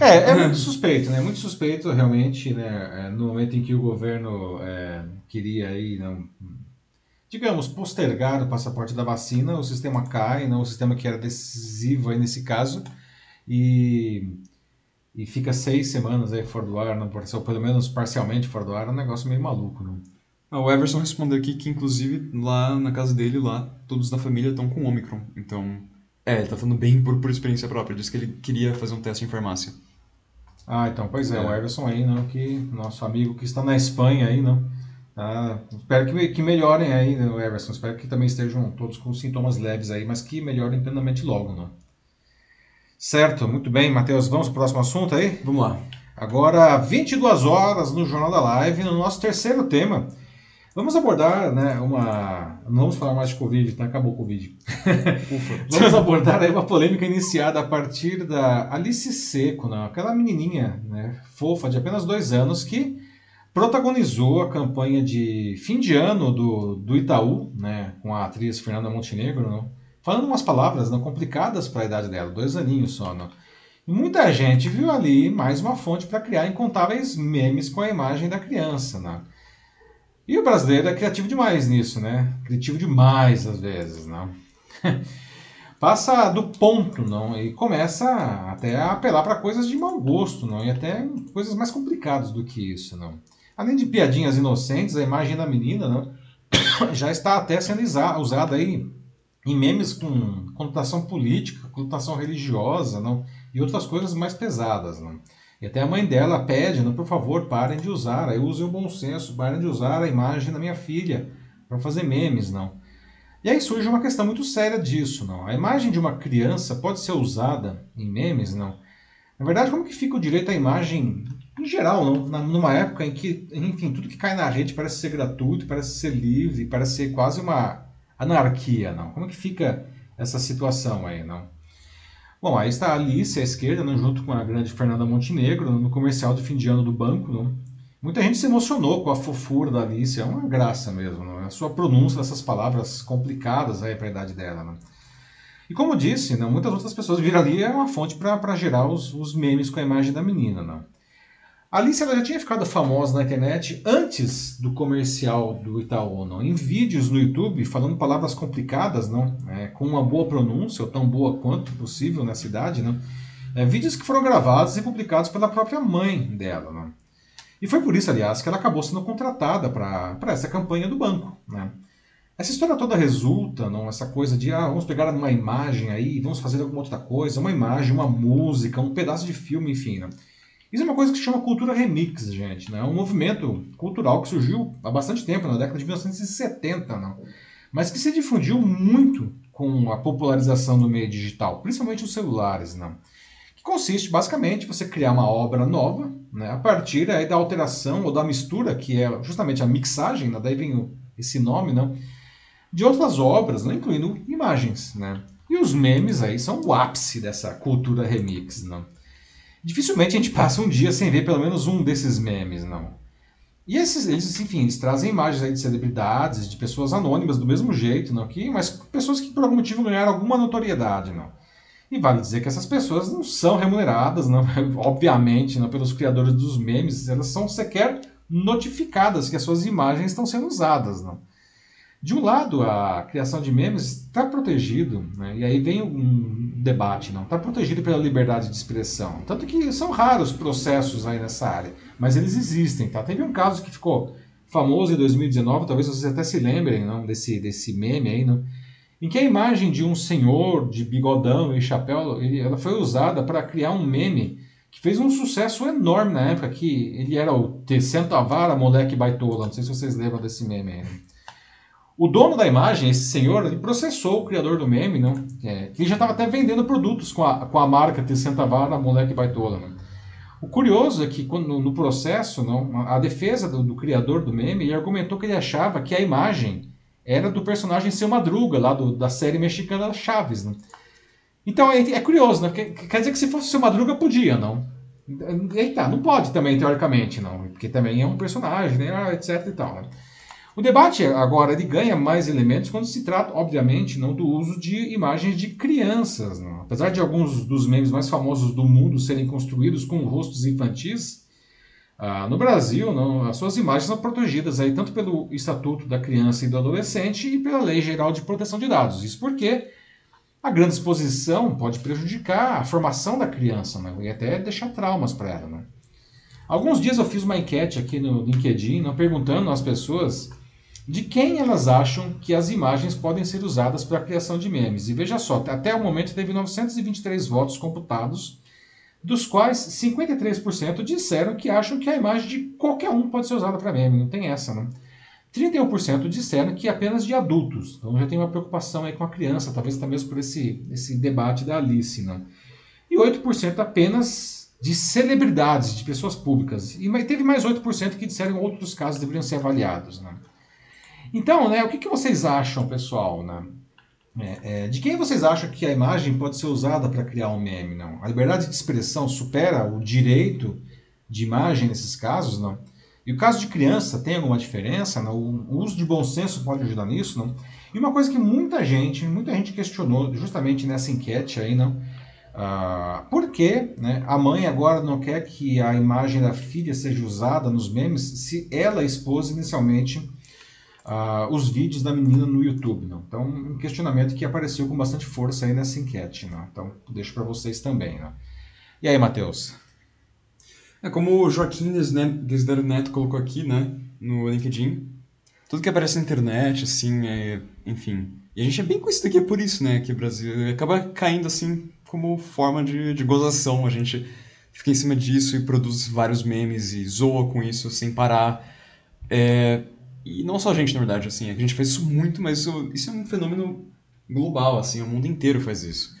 é... é, muito suspeito, né? Muito suspeito, realmente, né? É, no momento em que o governo é, queria aí, não, digamos, postergar o passaporte da vacina, o sistema cai, não, o sistema que era decisivo aí nesse caso, e, e fica seis semanas aí fora do ar, não, ou pelo menos parcialmente fora do ar, é um negócio meio maluco, não? Ah, o Everson respondeu aqui que, inclusive, lá na casa dele, lá, todos da família estão com Omicron. Então, é, ele tá falando bem por, por experiência própria. Ele disse que ele queria fazer um teste em farmácia. Ah, então, pois é, é. o Everson aí, não, que nosso amigo que está na Espanha aí, não. Ah, espero que, que melhorem aí, né, Everson. Espero que também estejam todos com sintomas leves aí, mas que melhorem plenamente logo, não. Certo, muito bem, Matheus. Vamos para o próximo assunto aí? Vamos lá. Agora, 22 horas no Jornal da Live, no nosso terceiro tema Vamos abordar, né, uma... Não vamos falar mais de Covid, tá? Acabou o Covid. vamos abordar aí uma polêmica iniciada a partir da Alice Seco, né? aquela menininha né, fofa de apenas dois anos que protagonizou a campanha de fim de ano do, do Itaú, né, com a atriz Fernanda Montenegro, né, falando umas palavras não, complicadas para a idade dela, dois aninhos só. Né? E muita gente viu ali mais uma fonte para criar incontáveis memes com a imagem da criança. Né? E o brasileiro é criativo demais nisso, né? Criativo demais às vezes, não? Passa do ponto, não? E começa até a apelar para coisas de mau gosto, não? E até coisas mais complicadas do que isso, não? Além de piadinhas inocentes, a imagem da menina, não? Já está até sendo usada aí em memes com conotação política, conotação religiosa, não? e outras coisas mais pesadas. Não? E até a mãe dela pede, por favor, parem de usar, aí usem o bom senso, parem de usar a imagem da minha filha para fazer memes, não. E aí surge uma questão muito séria disso, não. A imagem de uma criança pode ser usada em memes, não. Na verdade, como que fica o direito à imagem em geral, não? Numa época em que, enfim, tudo que cai na rede parece ser gratuito, parece ser livre, parece ser quase uma anarquia, não? Como que fica essa situação aí, não? Bom, aí está a Alice à esquerda, não, junto com a grande Fernanda Montenegro, no comercial de fim de ano do banco. Não? Muita gente se emocionou com a fofura da Alice, é uma graça mesmo, não? a sua pronúncia dessas palavras complicadas para a idade dela. Não? E como disse, não, muitas outras pessoas viram ali é uma fonte para gerar os, os, memes com a imagem da menina. Não? A Alice ela já tinha ficado famosa na internet antes do comercial do Itaú, não? em vídeos no YouTube falando palavras complicadas, não, é, com uma boa pronúncia, ou tão boa quanto possível nessa idade, não? É, vídeos que foram gravados e publicados pela própria mãe dela. Não? E foi por isso, aliás, que ela acabou sendo contratada para essa campanha do banco. Né? Essa história toda resulta, não, essa coisa de ah, vamos pegar uma imagem aí, vamos fazer alguma outra coisa, uma imagem, uma música, um pedaço de filme, enfim. Né? Isso é uma coisa que se chama cultura remix, gente. Né? É um movimento cultural que surgiu há bastante tempo, na década de 1970, não? mas que se difundiu muito com a popularização do meio digital, principalmente os celulares. Não? Que consiste, basicamente, em você criar uma obra nova né? a partir aí, da alteração ou da mistura, que é justamente a mixagem, né? daí vem esse nome, não? de outras obras, né? incluindo imagens. Né? E os memes aí são o ápice dessa cultura remix. Não? Dificilmente a gente passa um dia sem ver pelo menos um desses memes, não. E esses, eles, enfim, eles trazem imagens aí de celebridades, de pessoas anônimas do mesmo jeito, não, que, mas pessoas que por algum motivo ganharam alguma notoriedade, não. E vale dizer que essas pessoas não são remuneradas, não, obviamente, não, pelos criadores dos memes, elas são sequer notificadas que as suas imagens estão sendo usadas, não. De um lado, a criação de memes está protegido, né? e aí vem um debate, não está protegido pela liberdade de expressão. Tanto que são raros processos aí nessa área, mas eles existem. Tá? Teve um caso que ficou famoso em 2019, talvez vocês até se lembrem não, desse, desse meme aí, não? em que a imagem de um senhor de bigodão e chapéu ele, ela foi usada para criar um meme que fez um sucesso enorme na época, que ele era o T. Vara, moleque baitola. Não sei se vocês lembram desse meme aí. O dono da imagem, esse senhor, ele processou o criador do meme, não? É, que já estava até vendendo produtos com a, com a marca T60 Vara, moleque baitola. Não? O curioso é que quando, no processo, não, a defesa do, do, criador do meme ele argumentou que ele achava que a imagem era do personagem Seu Madruga, lá do, da série mexicana Chaves. Não? Então é, é curioso, né? quer dizer que se fosse Seu Madruga, podia, não? Eita, não pode também, teoricamente, não, porque também é um personagem, né, etc e tal. Né? O debate agora ele ganha mais elementos quando se trata, obviamente, não do uso de imagens de crianças. Não. Apesar de alguns dos memes mais famosos do mundo serem construídos com rostos infantis, ah, no Brasil não, as suas imagens são protegidas aí, tanto pelo Estatuto da Criança e do Adolescente e pela Lei Geral de Proteção de Dados. Isso porque a grande exposição pode prejudicar a formação da criança né, e até deixar traumas para ela. Né. Alguns dias eu fiz uma enquete aqui no LinkedIn, né, perguntando às pessoas de quem elas acham que as imagens podem ser usadas para a criação de memes. E veja só, até o momento teve 923 votos computados, dos quais 53% disseram que acham que a imagem de qualquer um pode ser usada para meme, não tem essa, né? 31% disseram que apenas de adultos. Então já tem uma preocupação aí com a criança, talvez até mesmo por esse, esse debate da Alice, né? E 8% apenas de celebridades, de pessoas públicas. E teve mais 8% que disseram que outros casos deveriam ser avaliados, né? Então, né, o que, que vocês acham, pessoal? Né? É, é, de quem vocês acham que a imagem pode ser usada para criar um meme? Não? A liberdade de expressão supera o direito de imagem nesses casos? Não? E o caso de criança tem alguma diferença? Não? O uso de bom senso pode ajudar nisso? Não? E uma coisa que muita gente, muita gente questionou justamente nessa enquete aí, não? Ah, por que né, a mãe agora não quer que a imagem da filha seja usada nos memes se ela expôs inicialmente uh, os vídeos da menina no YouTube. Não? Então, um questionamento que apareceu com bastante força aí nessa enquete. Não? Então, deixo para vocês também. Não? E aí, Matheus? É como o Joaquim Desdero Neto colocou aqui, né, no LinkedIn. Tudo que aparece na internet, assim, é, enfim, E a gente é bem conhecido aqui por isso, né? Que o Brasil acaba caindo assim como forma de, de gozação. A gente fica em cima disso e produz vários memes e zoa com isso sem parar. É, e não só a gente, na verdade, assim, a gente faz isso muito, mas isso, isso é um fenômeno global, assim, o mundo inteiro faz isso.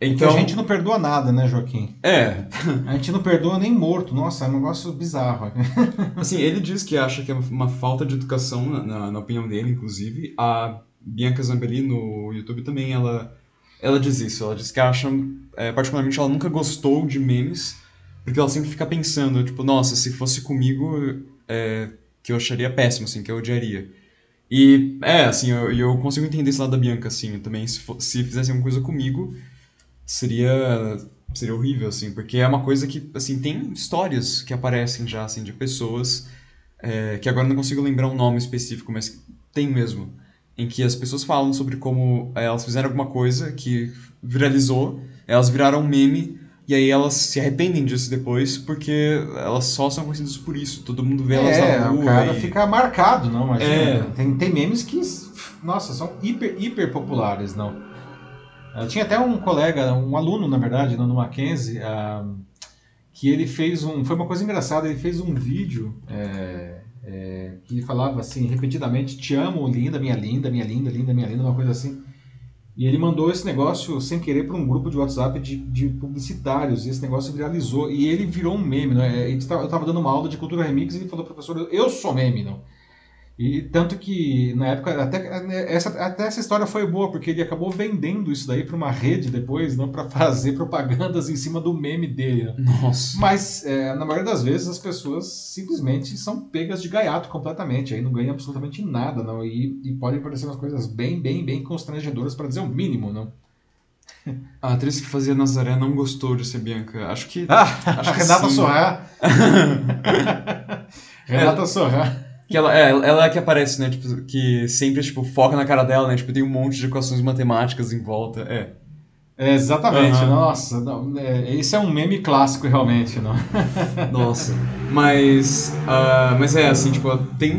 Então, a gente não perdoa nada, né, Joaquim? É. A gente não perdoa nem morto. Nossa, é um negócio bizarro. assim, ele diz que acha que é uma falta de educação, na, na opinião dele, inclusive. A Bianca Zambelli no YouTube também, ela, ela diz isso. Ela diz que acha, é, particularmente, ela nunca gostou de memes, porque ela sempre fica pensando, tipo, nossa, se fosse comigo, é, que eu acharia péssimo, assim, que eu odiaria. E, é, assim, eu, eu consigo entender esse lado da Bianca, assim, também, se, for, se fizesse alguma coisa comigo, seria seria horrível, assim, porque é uma coisa que, assim, tem histórias que aparecem já, assim, de pessoas, é, que agora não consigo lembrar um nome específico, mas tem mesmo, em que as pessoas falam sobre como é, elas fizeram alguma coisa que viralizou, elas viraram um meme, e aí elas se arrependem disso depois, porque elas só são conhecidas por isso. Todo mundo vê elas é, na rua. o cara e... fica marcado, não? Imagina. É. Tem, tem memes que, nossa, são hiper, hiper populares, não? Eu tinha até um colega, um aluno, na verdade, no Mackenzie, uh, que ele fez um. Foi uma coisa engraçada, ele fez um vídeo é, é, que falava assim, repetidamente: Te amo, linda, minha linda, minha linda, linda, minha linda, uma coisa assim. E ele mandou esse negócio sem querer para um grupo de WhatsApp de, de, publicitários, e esse negócio viralizou. E ele virou um meme. Né? Eu estava dando uma aula de cultura remix e ele falou, professor, eu sou meme, não. E tanto que na época até essa, até essa história foi boa porque ele acabou vendendo isso daí para uma rede depois, não para fazer propagandas em cima do meme dele. Né? Nossa. Mas é, na maioria das vezes as pessoas simplesmente são pegas de gaiato completamente, aí não ganham absolutamente nada, não. E, e podem parecer umas coisas bem, bem, bem constrangedoras para dizer o mínimo, não. A atriz que fazia Nazaré não gostou de ser Bianca. Acho que. Ah, acho que Renata Sorrá. Renata Sorrá. Que ela, é, ela é que aparece, né? Tipo, que sempre, tipo, foca na cara dela, né? Tipo, tem um monte de equações matemáticas em volta. É. é exatamente, uhum. nossa. Não, é, esse é um meme clássico, realmente, não? nossa. Mas. Uh, mas é, assim, tipo, tem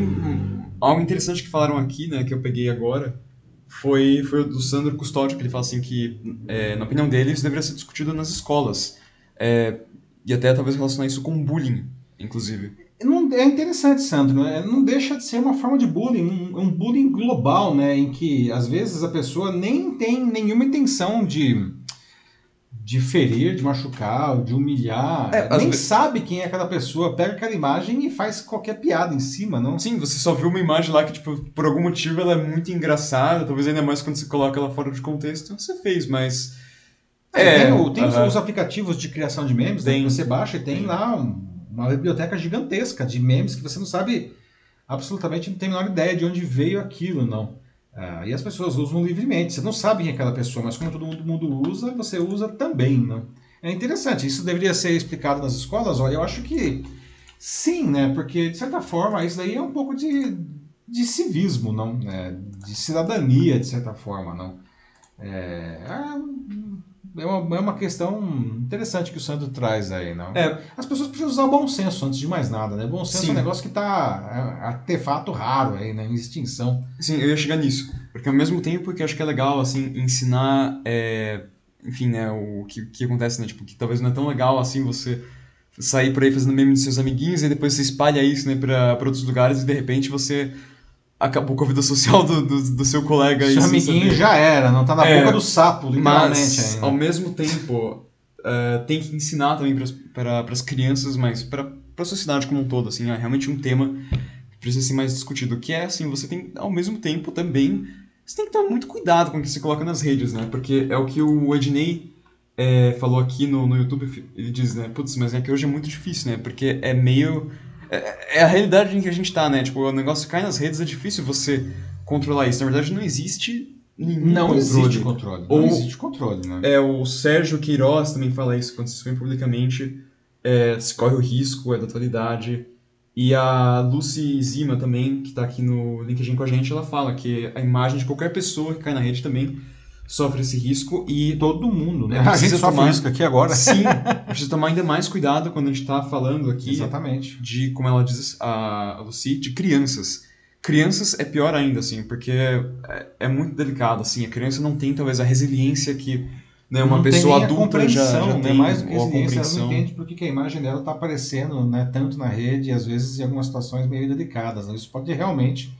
algo interessante que falaram aqui, né? Que eu peguei agora. Foi, foi o do Sandro Custódio, que ele fala assim que, é, na opinião dele, isso deveria ser discutido nas escolas. É, e até talvez relacionar isso com bullying, inclusive não, é interessante, Sandro, né? não deixa de ser uma forma de bullying, um, um, bullying global, né? Em que às vezes a pessoa nem tem nenhuma intenção de, de ferir, de machucar, de humilhar, é, nem vezes... sabe quem é aquela pessoa, pega aquela imagem e faz qualquer piada em cima, não? Sim, você só viu uma imagem lá que, tipo, por algum motivo ela é muito engraçada, talvez ainda mais quando você coloca ela fora de contexto, você fez, mas. É, é tem, tem uh -huh. os, aplicativos de criação de memes, né, tem. Né, você baixa e tem, tem. lá um uma biblioteca gigantesca de memes que você não sabe absolutamente, não tem a menor ideia de onde veio aquilo, não. Ah, e as pessoas usam livremente. Você não sabe quem é aquela pessoa, mas como todo mundo usa, você usa também, não? É interessante. Isso deveria ser explicado nas escolas? Olha, eu acho que sim, né? Porque, de certa forma, isso daí é um pouco de, de civismo, não? É, de cidadania, de certa forma, não? É, é é uma, é uma questão interessante que o Sandro traz aí, não? É. As pessoas precisam usar o bom senso antes de mais nada, né? Bom senso Sim. é um negócio que está é, artefato raro aí, né? Em extinção. Sim, eu ia chegar nisso. Porque ao mesmo tempo que eu acho que é legal, assim, ensinar, é, enfim, né, o que, que acontece, né? Tipo, que talvez não é tão legal, assim, você sair por aí fazendo meme dos seus amiguinhos e depois você espalha isso, né, para outros lugares e de repente você acabou com a vida social do, do, do seu colega. Seu amiguinho já era, não tá na é, boca do sapo, literalmente. Mas, ainda. ao mesmo tempo, uh, tem que ensinar também para as crianças, mas para a sociedade como um todo, assim, é realmente um tema que precisa ser mais discutido, que é, assim, você tem, ao mesmo tempo, também, você tem que tomar muito cuidado com o que você coloca nas redes, né, porque é o que o Ednei é, falou aqui no, no YouTube, ele diz, né, putz, mas é que hoje é muito difícil, né, porque é meio é, é, a realidade em que a gente tá, né? Tipo, o negócio cai nas redes, é difícil você controlar isso. Na verdade, não existe nenhum não controle. existe controle. Ou, não existe controle, né? É, o Sérgio Queiroz também fala isso quando se expõe publicamente. É, se corre o risco, é da atualidade. E a Lucy Zima também, que está aqui no LinkedIn com a gente, ela fala que a imagem de qualquer pessoa que cai na rede também sofre esse risco e todo mundo, né? A gente sofre risco aqui agora. Sim, precisa tomar ainda mais cuidado quando a gente está falando aqui Exatamente. de, como ela diz, a Lucy, de crianças. crianças é pior ainda, assim, porque é, é, muito delicado, assim, a criança não tem talvez a resiliência que né, uma não pessoa tem adulta já, já né? tem, mais do que resiliência, ela não entende porque que a imagem dela está aparecendo né, tanto na rede e às vezes em algumas situações meio delicadas. Né? Isso pode realmente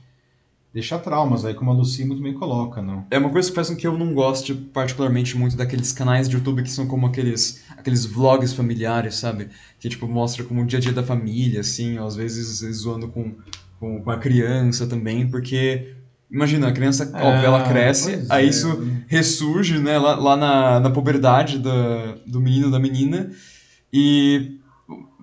deixar traumas, aí como a Lucy muito bem coloca. Não? É uma coisa que faz com que eu não goste particularmente muito daqueles canais de YouTube que são como aqueles, aqueles vlogs familiares, sabe? Que, tipo, mostra como o dia a dia da família, assim, às vezes zoando com, com, com a criança também, porque... Imagina, a criança, óbvio, ela cresce, pois aí é. isso ressurge, né, lá, lá na, na puberdade da, do menino da menina, e...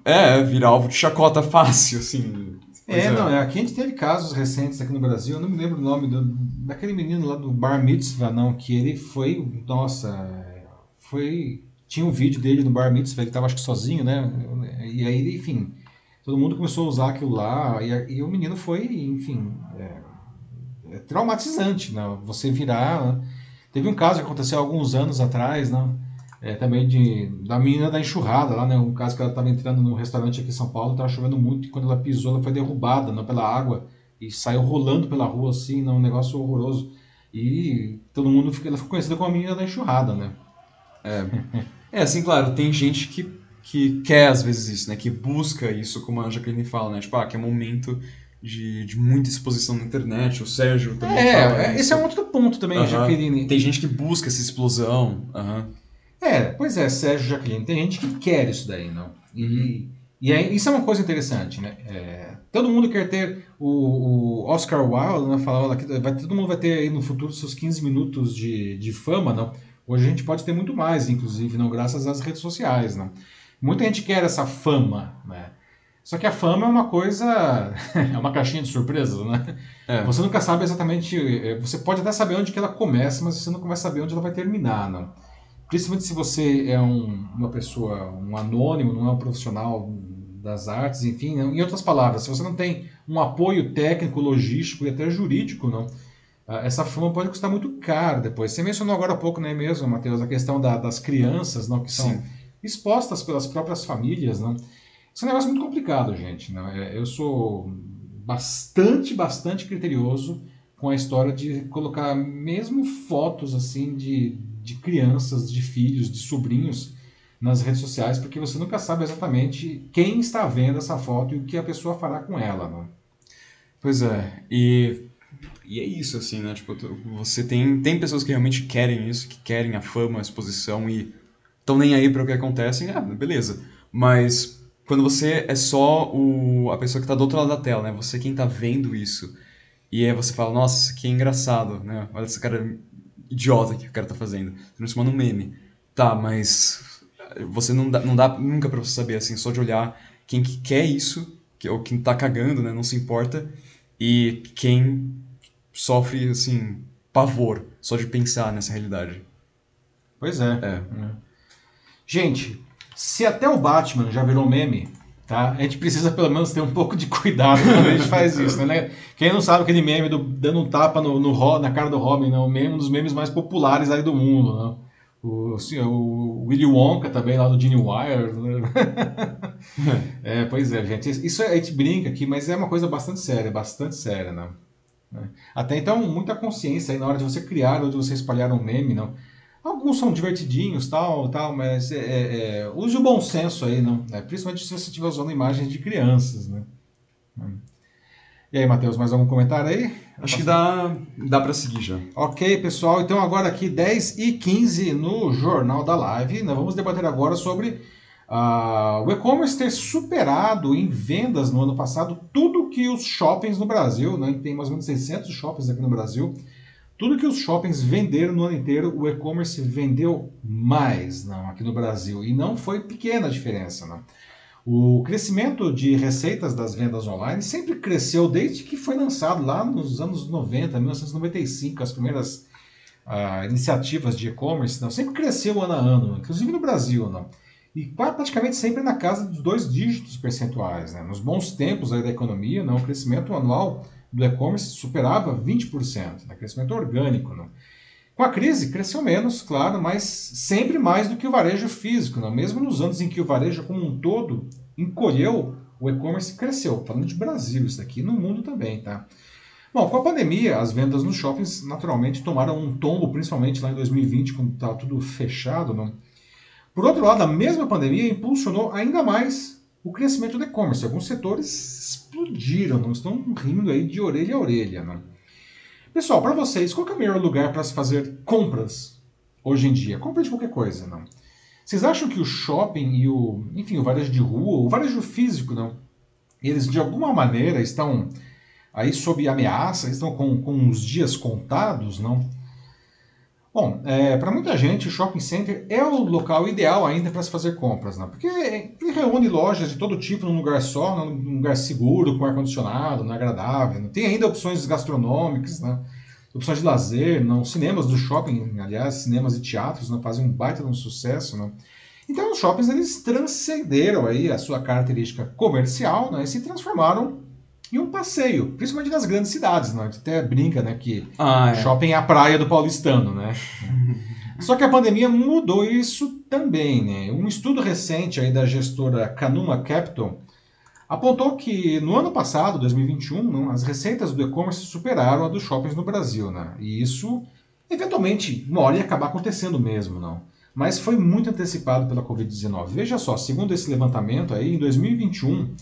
É, vira alvo de chacota fácil, assim. Pois É, não, é, aqui a gente teve casos recentes aqui no Brasil, eu não me lembro o nome do, daquele menino lá do Bar Mitzvah, não, que ele foi, nossa, foi, tinha um vídeo dele no Bar Mitzvah, ele tava acho que sozinho, né, e aí, enfim, todo mundo começou a usar aquilo lá, e, a- e o menino foi, enfim, é, é traumatizante, né, você virar, teve um caso que aconteceu há alguns anos atrás, né, é, também de, da menina da enxurrada lá, né? Um caso que ela estava entrando no restaurante aqui em São Paulo, estava chovendo muito, e quando ela pisou, ela foi derrubada né, pela água e saiu rolando pela rua assim, né, um negócio horroroso. E todo mundo fica, ela ficou conhecida como a menina da enxurrada, né? É, assim, claro, tem gente que, que quer às vezes isso, né? Que busca isso, como a Jaqueline fala, né? Tipo, ah, que é momento de, de muita exposição na internet. O Sérgio também fala É, é, isso. esse é um outro ponto também, Aham. Jaqueline. Tem gente que busca essa explosão. aham. É, pois é, Sérgio Jaqueline, tem gente que quer isso daí, não? E, e aí, isso é uma coisa interessante, né? É, todo mundo quer ter o, o Oscar Wilde, né? Falava que vai, todo mundo vai ter aí no futuro seus 15 minutos de, de fama, não? Hoje a gente pode ter muito mais, inclusive, não graças às redes sociais, não? Muita gente quer essa fama, né? Só que a fama é uma coisa, é uma caixinha de surpresas, né? É. Você nunca sabe exatamente, é, você pode até saber onde que ela começa, mas você nunca vai saber onde ela vai terminar, não? Principalmente se você é um- uma pessoa, um anônimo, não é um profissional das artes, enfim. Em outras palavras, se você não tem um apoio técnico, logístico e até jurídico, não, ah, essa fama pode custar muito caro depois. Você mencionou agora há pouco, não é mesmo, Matheus, a questão da- das crianças, não, que são Sim. expostas pelas próprias famílias, não. Isso é um negócio muito complicado, gente. Não? É, Eu sou bastante, bastante criterioso com a história de colocar mesmo fotos assim de, de crianças, de filhos, de sobrinhos nas redes sociais, porque você nunca sabe exatamente quem está vendo essa foto e o que a pessoa fará com ela. Não? Pois é. E, e é isso, assim, né? Tipo, você tem, tem pessoas que realmente querem isso, que querem a fama, a exposição e estão nem aí para o que acontece. Ah, beleza. Mas quando você é só o, a pessoa que tá do outro lado da tela, né? Você quem tá vendo isso. E aí você fala, nossa, é engraçado, né? Olha esse cara idiota que o cara tá fazendo. Transformando um meme. Tá, mas você não dá, não dá nunca pra você saber, assim, só de olhar quem que quer isso, que, ou quem tá cagando, né? Não se importa. E quem sofre, assim, pavor só de pensar nessa realidade. Pois é. É. Gente, se até o Batman já virou meme, tá? A gente precisa pelo menos ter um pouco de cuidado quando a gente faz isso, né? Quem não sabe aquele meme do dando um tapa no, no Ro- na cara do Robin, não? Meme, um dos memes mais populares aí do mundo, né? O, assim, o Willy Wonka também lá do Gene Wire. né? é, pois é, gente. Isso a gente brinca aqui, mas é uma coisa bastante séria, bastante séria, né? Até então, muita consciência aí na hora de você criar ou de você espalhar um meme, não? Alguns são divertidinhos, tal, tal, mas é, é, é, use o bom senso aí, não? É, principalmente se você estiver usando imagens de crianças, né? E aí, Matheus, mais algum comentário aí? Acho que dá, dá pra seguir já. Ok, pessoal, então agora aqui 10 e 15 no Jornal da Live, nós vamos debater agora sobre ah, o e-commerce ter superado em vendas no ano passado tudo que os shoppings no Brasil, né, tem mais ou menos 600 shoppings aqui no Brasil, tudo que os shoppings venderam no ano inteiro, o e-commerce vendeu mais não, aqui no Brasil. E não foi pequena a diferença. Não. O crescimento de receitas das vendas online sempre cresceu desde que foi lançado lá nos anos 90, 1995, as primeiras ah, iniciativas de e-commerce, não, sempre cresceu ano a ano, inclusive no Brasil. Não. E praticamente sempre na casa dos dois dígitos percentuais. Né? Nos bons tempos aí da economia, não, o crescimento anual do e-commerce superava 20%, né? crescimento orgânico. Não? Com a crise, cresceu menos, claro, mas sempre mais do que o varejo físico. Não? Mesmo nos anos em que o varejo como um todo encolheu, o e-commerce cresceu. Falando de Brasil, isso daqui no mundo também. Tá? Bom, com a pandemia, as vendas nos shoppings naturalmente tomaram um tombo, principalmente lá em 2020, quando estava tudo fechado. Não? Por outro lado, a mesma pandemia impulsionou ainda mais o crescimento do e-commerce. Alguns setores explodiram, não estão rindo aí de orelha a orelha. Não? Pessoal, para vocês, qual é o melhor lugar para se fazer compras hoje em dia? Compra de qualquer coisa, não? Vocês acham que o shopping e o, enfim, o varejo de rua, o varejo físico, não? Eles de alguma maneira estão aí sob ameaça, estão com, com os dias contados, não? Bom, é, para muita gente, o shopping center é o local ideal ainda para se fazer compras, né? porque ele reúne lojas de todo tipo num lugar só, num lugar seguro, com ar-condicionado, é agradável. Né? Tem ainda opções gastronômicas, né? opções de lazer, não? cinemas do shopping, aliás, cinemas e teatros não fazem um baita de um sucesso. Né? Então, os shoppings eles transcenderam aí a sua característica comercial né? e se transformaram e um passeio, principalmente nas grandes cidades, né? A gente até brinca, né, que ah, é. shopping é a praia do paulistano, né? Só que a pandemia mudou isso também, né? Um estudo recente aí da gestora Canuma Capital apontou que no ano passado, 2021, não, as receitas do e-commerce superaram a dos shoppings no Brasil, né? E isso, eventualmente, uma hora ia acabar acontecendo mesmo, não? Mas foi muito antecipado pela Covid-19. Veja só, segundo esse levantamento aí, em 2021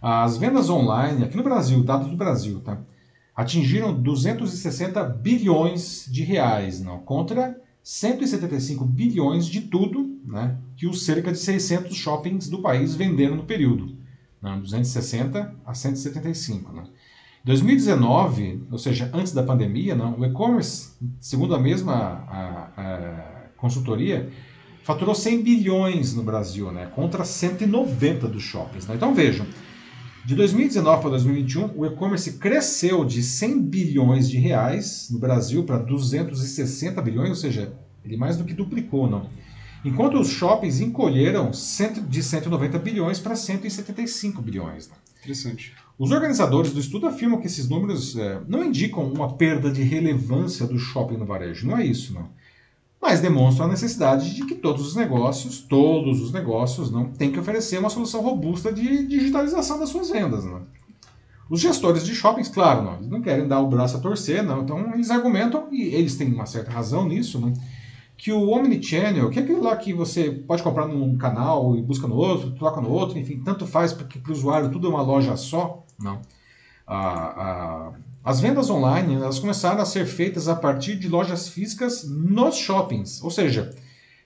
as vendas online, aqui no Brasil, dados do Brasil, tá? atingiram 260 bilhões de reais, não? contra 175 bilhões de tudo né? que os cerca de 600 shoppings do país venderam no período. Não? 260 a 175. Né? 2019, ou seja, antes da pandemia, não, o e-commerce, segundo a mesma a, a consultoria, faturou 100 bilhões no Brasil, né, contra 190 dos shoppings. Né? Então vejam, de 2019 para 2021, o e-commerce cresceu de 100 bilhões de reais no Brasil para 260 bilhões, ou seja, ele mais do que duplicou, não. Enquanto os shoppings encolheram de 190 bilhões para 175 bilhões. Interessante. Os organizadores do estudo afirmam que esses números é, não indicam uma perda de relevância do shopping no varejo. Não é isso, não mas demonstram a necessidade de que todos os negócios, todos os negócios, não têm que oferecer uma solução robusta de digitalização das suas vendas. Não. Os gestores de shoppings, claro, não, eles não querem dar o braço a torcer, não, então eles argumentam, e eles têm uma certa razão nisso, não, que o Omnichannel, que é aquele lá que você pode comprar num canal e busca no outro, troca no outro, enfim, tanto faz porque para o usuário tudo é uma loja só, não. A, a, as vendas online elas começaram a ser feitas a partir de lojas físicas nos shoppings. Ou seja,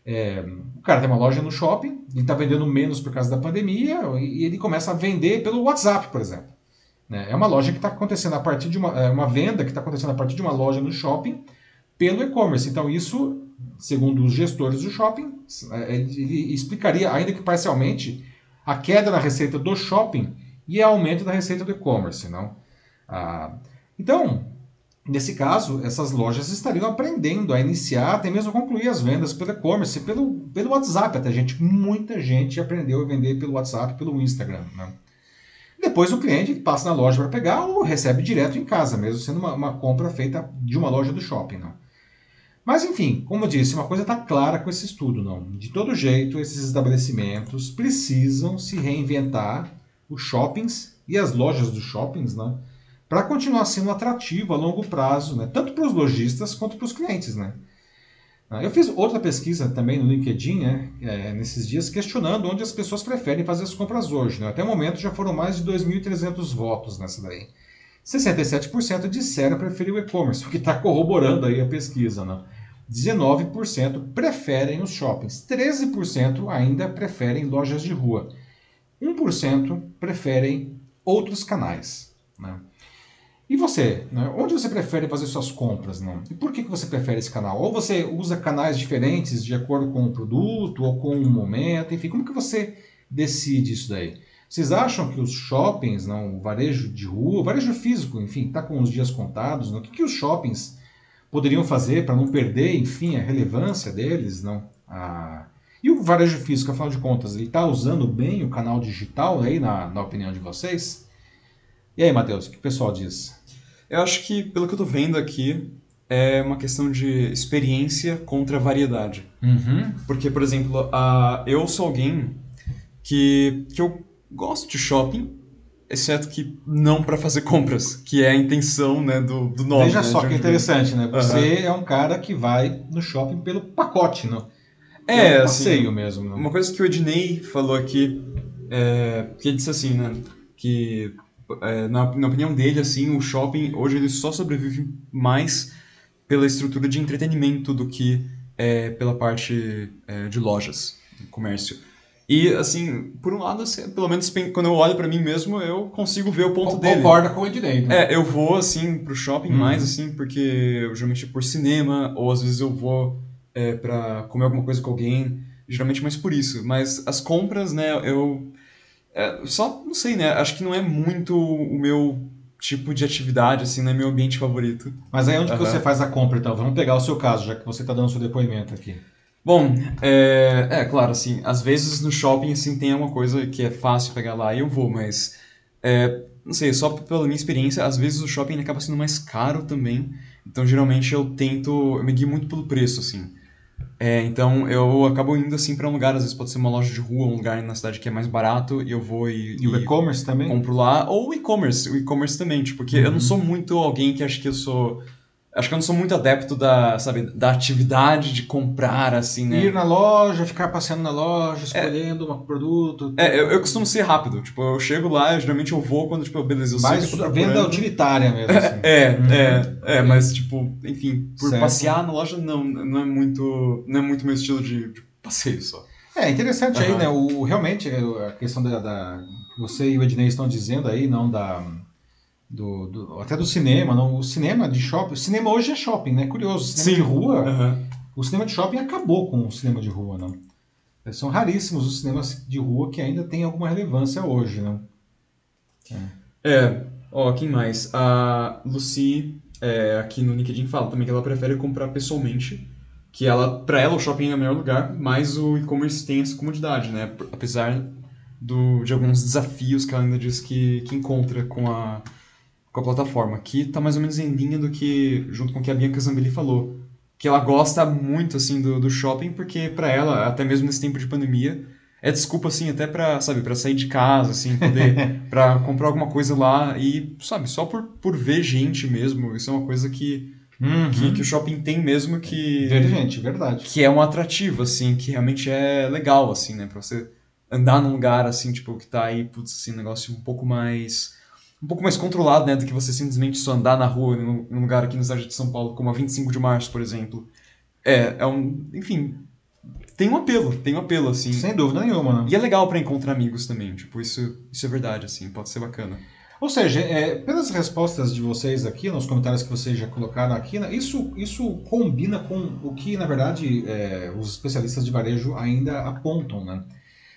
é, o cara tem uma loja no shopping, ele está vendendo menos por causa da pandemia e ele começa a vender pelo WhatsApp, por exemplo. Né? É uma loja que está acontecendo a partir de uma, é uma venda que está acontecendo a partir de uma loja no shopping pelo e-commerce. Então isso, segundo os gestores do shopping, é, ele explicaria, ainda que parcialmente, a queda na receita do shopping e aumento da receita do e-commerce, não? Ah, então, nesse caso, essas lojas estariam aprendendo a iniciar, até mesmo concluir as vendas pelo e-commerce, pelo, pelo WhatsApp. Até gente, muita gente aprendeu a vender pelo WhatsApp, pelo Instagram. Né? Depois o cliente passa na loja para pegar ou recebe direto em casa, mesmo sendo uma, uma compra feita de uma loja do shopping. Não? Mas enfim, como eu disse, uma coisa está clara com esse estudo. não. De todo jeito, esses estabelecimentos precisam se reinventar, os shoppings e as lojas dos shoppings, não? Para continuar sendo atrativo a longo prazo, né? tanto para os lojistas quanto para os clientes. Né? Eu fiz outra pesquisa também no LinkedIn né, é, nesses dias, questionando onde as pessoas preferem fazer as compras hoje. Né? Até o momento já foram mais de 2.300 votos nessa daí. 67% disseram preferir o e-commerce, o que está corroborando aí a pesquisa. Né? 19% preferem os shoppings, 13% ainda preferem lojas de rua, 1% preferem outros canais. Né? E você? Né? Onde você prefere fazer suas compras? Né? E por que, que você prefere esse canal? Ou você usa canais diferentes de acordo com o produto ou com o momento? Enfim, como que você decide isso daí? Vocês acham que os shoppings, não, o varejo de rua, o varejo físico, enfim, está com os dias contados? Não? O que, que os shoppings poderiam fazer para não perder, enfim, a relevância deles? Não? E o varejo físico, afinal de contas, ele está usando bem o canal digital aí, na, na opinião de vocês? E aí, Matheus, o que o pessoal diz? Eu acho que, pelo que eu tô vendo aqui, é uma questão de experiência contra variedade. Uhum. Porque, por exemplo, uh, eu sou alguém que, que eu gosto de shopping, exceto que não para fazer compras, que é a intenção né, do, do nome. Veja né, só que interessante, né? Você é um cara que vai no shopping pelo pacote, não? É, um assim, passeio mesmo. Não? Uma coisa que o Ednei falou aqui, é, que ele disse assim, né, que é, na, na opinião dele, assim, o shopping hoje ele só sobrevive mais pela estrutura de entretenimento do que é, pela parte é, de lojas, comércio. E, assim, por um lado, assim, pelo menos quando eu olho pra mim mesmo, eu consigo ver o ponto dele. Concorda com o Ednei. né? É, eu vou, assim, pro shopping Uhum. mais, assim, porque eu geralmente por cinema, ou às vezes eu vou é, pra comer alguma coisa com alguém, geralmente mais por isso. Mas as compras, né, eu... é, só, não sei, né, acho que não é muito o meu tipo de atividade, assim, não é meu ambiente favorito. Mas aí onde que Aham. você faz a compra, então? Vamos pegar o seu caso, já que você está dando seu depoimento aqui. Bom, é, é claro, assim, às vezes no shopping, assim, tem alguma coisa que é fácil pegar lá e eu vou, mas, é, não sei, só pela minha experiência, às vezes o shopping acaba sendo mais caro também, então geralmente eu tento, eu me guio muito pelo preço, assim. É, então eu acabo indo, assim, pra um lugar, às vezes pode ser uma loja de rua, um lugar na cidade que é mais barato, e eu vou e, E o e-commerce também? compro lá, ou o e-commerce, o e-commerce também, tipo, porque eu Uhum. não sou muito alguém que acha que eu sou... Acho que eu não sou muito adepto da, sabe, da atividade de comprar, assim, né? Ir na loja, ficar passeando na loja, escolhendo um produto. É, eu, eu costumo ser rápido. Tipo, eu chego lá, geralmente eu vou quando, tipo, beleza, eu sei Mais tô venda procurando. utilitária mesmo. Assim. É, Uhum. é, é, mas, tipo, enfim, por Certo. passear na loja, não, não é muito, não é muito meu estilo de, de passeio só. É interessante aí, Aham. né? O, realmente, a questão da, da- Você e o Ednei estão dizendo aí, não da. Do, do- até do cinema, não. O cinema de shopping. O cinema hoje é shopping, né? Curioso. Cinema de rua. Aham. O cinema de shopping acabou com o cinema de rua, não. São raríssimos os cinemas de rua que ainda têm alguma relevância hoje, não. É, ó, quem mais? A Lucy, é, aqui no LinkedIn, fala também que ela prefere comprar pessoalmente, que ela, pra ela o shopping é o melhor lugar, mas o e-commerce tem essa comodidade, né? Apesar do, de alguns desafios que ela ainda diz que, que encontra com a, com a plataforma, que tá mais ou menos em linha do que, junto com o que a Bianca Zambelli falou, que ela gosta muito, assim, do, do shopping, porque pra ela, até mesmo nesse tempo de pandemia, é desculpa, assim, até pra, sabe, pra sair de casa, assim, poder pra comprar alguma coisa lá e, sabe, só por, por ver gente mesmo. Isso é uma coisa que, que, que o shopping tem mesmo que, Ver gente, verdade. que é um atrativo, assim, que realmente é legal, assim, né? Pra você andar num lugar, assim, tipo, que tá aí, putz, assim, um negócio um pouco mais... Um pouco mais controlado, né? Do que você simplesmente só andar na rua, num, num lugar aqui no estado de São Paulo, como a 25 de março, por exemplo. É, é um... Enfim, tem um apelo, tem um apelo, assim. Sem dúvida nenhuma, né? E é legal pra encontrar amigos também, tipo, isso, isso é verdade, assim, pode ser bacana. Ou seja, é, pelas respostas de vocês aqui, nos comentários que vocês já colocaram aqui, né, isso, isso combina com o que, na verdade, é, os especialistas de varejo ainda apontam, né?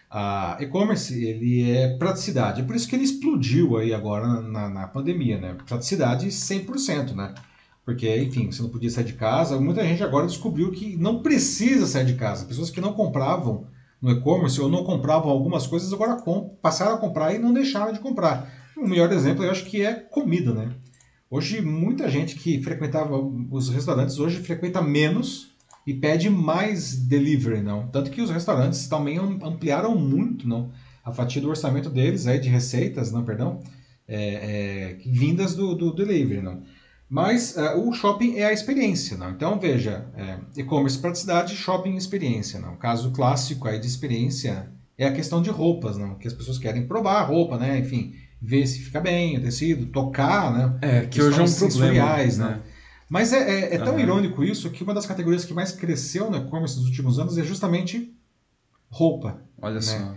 A e-commerce, ele é praticidade. É por isso que ele explodiu aí agora na, na pandemia, né? Praticidade 100%, né? Porque, enfim, você não podia sair de casa. Muita gente agora descobriu que não precisa sair de casa. Pessoas que não compravam no e-commerce ou não compravam algumas coisas, agora passaram a comprar e não deixaram de comprar. O melhor exemplo eu acho que é comida, né? Hoje muita gente que frequentava os restaurantes hoje frequenta menos e pede mais delivery, não? Tanto que os restaurantes também am- ampliaram muito, não? A fatia do orçamento deles aí de receitas, não, perdão, é, é, vindas do, do delivery, não? Mas eh, o shopping é a experiência, não? Então veja, é, e-commerce praticidade, shopping experiência, não? O caso clássico aí de experiência é a questão de roupas, não? Que as pessoas querem provar a roupa, né? Enfim, ver se fica bem o tecido, tocar, né? É, que hoje é um problema, né? né? Mas é, é- é tão Aham. irônico isso que uma das categorias que mais cresceu no e-commerce nos últimos anos é justamente roupa. Olha só.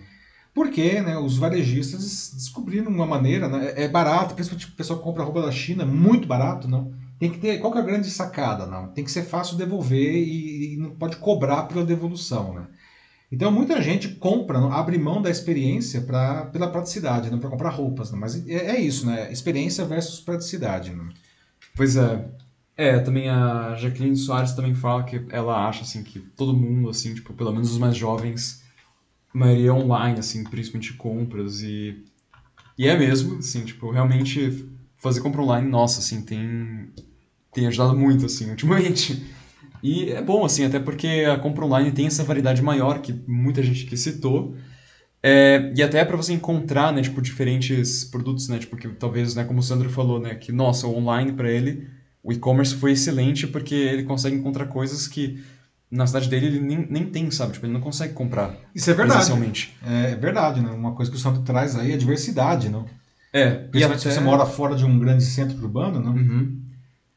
Porque né, os varejistas descobriram uma maneira, né, é barato, principalmente o pessoal que compra roupa da China, muito barato, não. Tem que ter, qual que é a grande sacada, não? Tem que ser fácil devolver e, e não pode cobrar pela devolução, né? Então muita gente compra, não, abre mão da experiência pra, pela praticidade, não para comprar roupas, não. Mas é, é isso, né? Experiência versus praticidade, não. Pois é. É, também a Jacqueline Soares também fala que ela acha, assim, que todo mundo, assim, tipo, pelo menos os mais jovens, a maioria é online, assim, principalmente compras e... E é mesmo, assim, tipo, realmente fazer compra online, nossa, assim, tem... Tem ajudado muito, assim, ultimamente. E é bom, assim, até porque a compra online tem essa variedade maior que muita gente que citou. É, e até para você encontrar, né, tipo, diferentes produtos, né, tipo, que talvez, né, como o Sandro falou, né, que, nossa, o online para ele, o e-commerce foi excelente porque ele consegue encontrar coisas que na cidade dele ele nem, nem tem, sabe? Tipo, ele não consegue comprar. Isso é verdade. É, é verdade, né? Uma coisa que o Santo traz aí é a diversidade, não? É. Principalmente até... se você mora fora de um grande centro urbano, não? Uhum.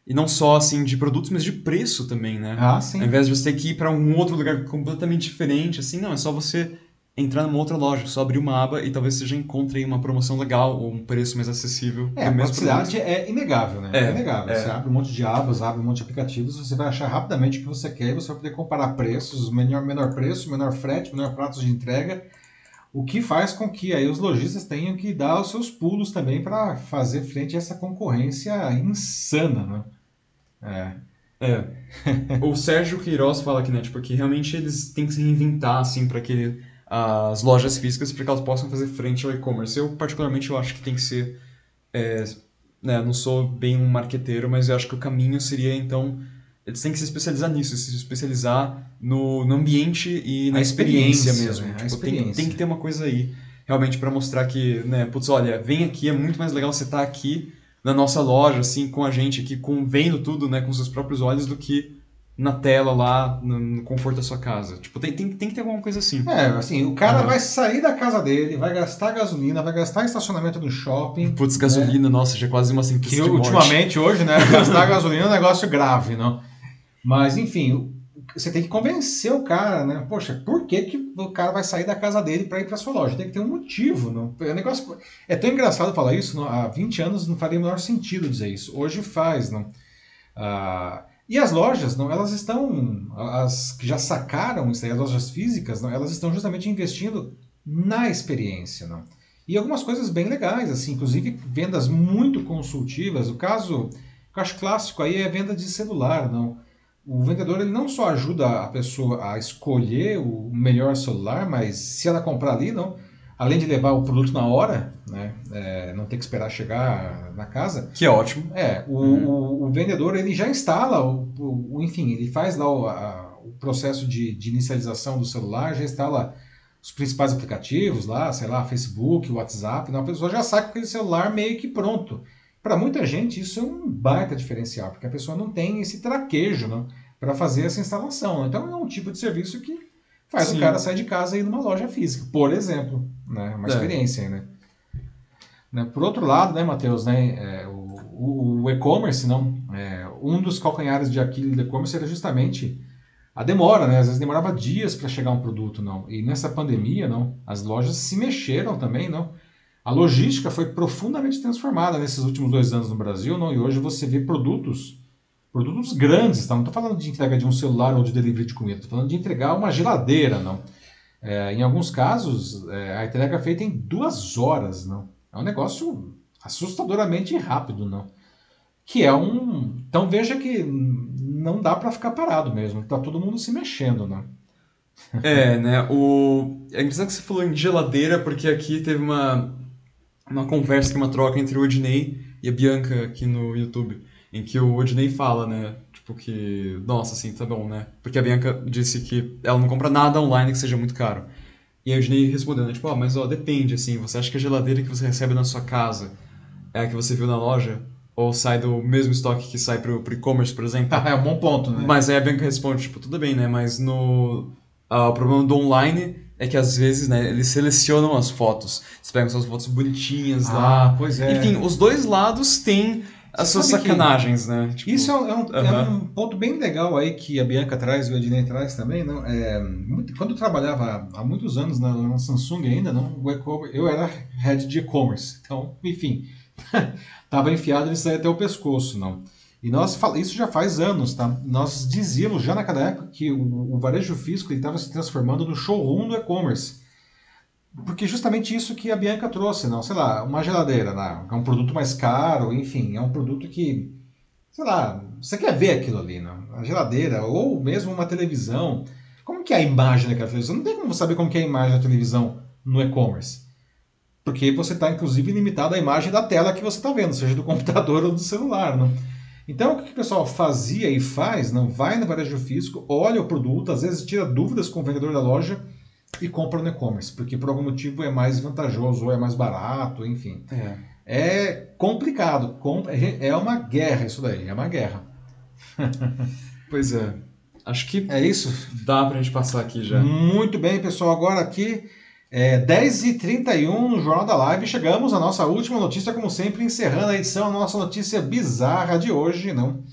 E não só, assim, de produtos, mas de preço também, né? Ah, sim. Ao invés de você ter que ir para um outro lugar completamente diferente, assim, não, é só você entrar numa outra loja, só abrir uma aba e talvez você já encontre uma promoção legal ou um preço mais acessível. É, a praticidade é inegável, né? É, é inegável. É. Você abre um monte de abas, abre um monte de aplicativos, você vai achar rapidamente o que você quer e você vai poder comparar preços, menor, menor preço, menor frete, menor pratos de entrega, o que faz com que aí os lojistas tenham que dar os seus pulos também para fazer frente a essa concorrência insana, né? É. É. o Sérgio Queiroz fala aqui, né, tipo, que realmente eles têm que se reinventar, assim, para que as lojas físicas para que elas possam fazer frente ao e-commerce. Eu, particularmente, eu acho que tem que ser... É, né, não sou bem um marqueteiro, mas eu acho que o caminho seria, então... Eles têm que se especializar nisso, se especializar no, no ambiente e na experiência, experiência, mesmo. Né? Tipo, experiência. Tem, tem que ter uma coisa aí, realmente, para mostrar que, né, putz, olha, vem aqui, é muito mais legal você estar tá aqui na nossa loja, assim, com a gente aqui, com, vendo tudo, né, com seus próprios olhos, do que na tela lá, no, conforto da sua casa. Tipo, tem, tem, tem que ter alguma coisa assim. É, assim, o cara uhum. vai sair da casa dele, vai gastar gasolina, vai gastar estacionamento no shopping. Putz, gasolina, né? nossa, já é quase uma sentença que, Ultimamente, hoje, né, gastar gasolina é um negócio grave, não? Mas, enfim, você tem que convencer o cara, né? Poxa, por que, que o cara vai sair da casa dele para ir para sua loja? Tem que ter um motivo, não? É, um negócio, é tão engraçado falar isso, não? há 20 anos não faria o menor sentido dizer isso. Hoje faz, não? Ah, e as lojas, não, elas estão, as que já sacaram isso aí, as lojas físicas, não, elas estão justamente investindo na experiência, não. E algumas coisas bem legais, assim, inclusive vendas muito consultivas. O caso, eu acho clássico aí é venda de celular, não. O vendedor ele não só ajuda a pessoa a escolher o melhor celular, mas se ela comprar ali, não, além de levar o produto na hora, né, é, não ter que esperar chegar na casa. Que é ótimo. É, o, uhum. o, o vendedor ele já instala, o, o, enfim, ele faz lá o, a, o processo de, de, inicialização do celular, já instala os principais aplicativos lá, sei lá, Facebook, WhatsApp, então a pessoa já sai com aquele celular meio que pronto. Para muita gente isso é um baita diferencial, porque a pessoa não tem esse traquejo né, para fazer essa instalação. Então é um tipo de serviço que faz Sim. o cara sair de casa e ir numa loja física, por exemplo, né? Uma é. experiência, né? né? Por outro lado, né, Matheus, né, é, o, o, o e-commerce, não, é, um dos calcanhares de Aquiles do e-commerce era justamente a demora, né? Às vezes demorava dias para chegar um produto, não. E nessa pandemia, não, as lojas se mexeram também, não. A logística foi profundamente transformada nesses últimos dois anos no Brasil, não. E hoje você vê produtos Produtos grandes, tá? não estou falando de entrega de um celular ou de delivery de comida, estou falando de entregar uma geladeira, não. É, em alguns casos, é, a entrega é feita em duas horas, não. É um negócio assustadoramente rápido, não. Que é um. Então veja que não dá para ficar parado mesmo, tá todo mundo se mexendo, não. É, né? O... É interessante que você falou em geladeira, porque aqui teve uma, uma conversa, uma troca entre o Ednei e a Bianca aqui no YouTube em que o Odinei fala, né? Tipo que, nossa, assim, tá bom, né? Porque a Bianca disse que ela não compra nada online que seja muito caro. E a Odinei respondeu, né? Tipo, ó, oh, mas ó, depende, assim, você acha que a geladeira que você recebe na sua casa é a que você viu na loja? Ou sai do mesmo estoque que sai pro, pro e-commerce, por exemplo? é um bom ponto, né? Mas aí a Bianca responde, tipo, tudo bem, né? Mas no... Uh, o problema do online é que às vezes, né, eles selecionam as fotos. Eles pegam suas fotos bonitinhas ah, lá. Pois é. Enfim, os dois lados têm as suas sacanagens, né? Tipo, isso é, um, é, um, é, um, ponto bem legal aí que a Bianca traz e o Ednei traz também. Não? É, muito, quando eu trabalhava há muitos anos na, na Samsung ainda, não, eu era head de e-commerce. Então, enfim, estava enfiado nisso aí até o pescoço. não. E nós isso já faz anos, tá? Nós dizíamos já naquela época que o, o varejo físico estava se transformando no showroom do e-commerce. Porque justamente isso que a Bianca trouxe, não, sei lá, uma geladeira, né? é um produto mais caro, enfim, é um produto que, sei lá, você quer ver aquilo ali, não? a geladeira, ou mesmo uma televisão. Como que é a imagem daquela televisão? Não tem como saber como que é a imagem da televisão no e-commerce. Porque você está, inclusive, limitado à imagem da tela que você está vendo, seja do computador ou do celular. Não? Então, o que o pessoal fazia e faz? não Vai no varejo físico, olha o produto, às vezes tira dúvidas com o vendedor da loja, e compra no e-commerce, porque por algum motivo é mais vantajoso ou é mais barato, enfim. É. É complicado, com- é uma guerra isso daí, é uma guerra. Pois é. Acho que É isso? dá pra gente passar aqui já. Muito bem, pessoal. Agora aqui, é 10h31 no Jornal da Live. Chegamos à nossa última notícia, como sempre, encerrando a edição, a nossa notícia bizarra de hoje, não?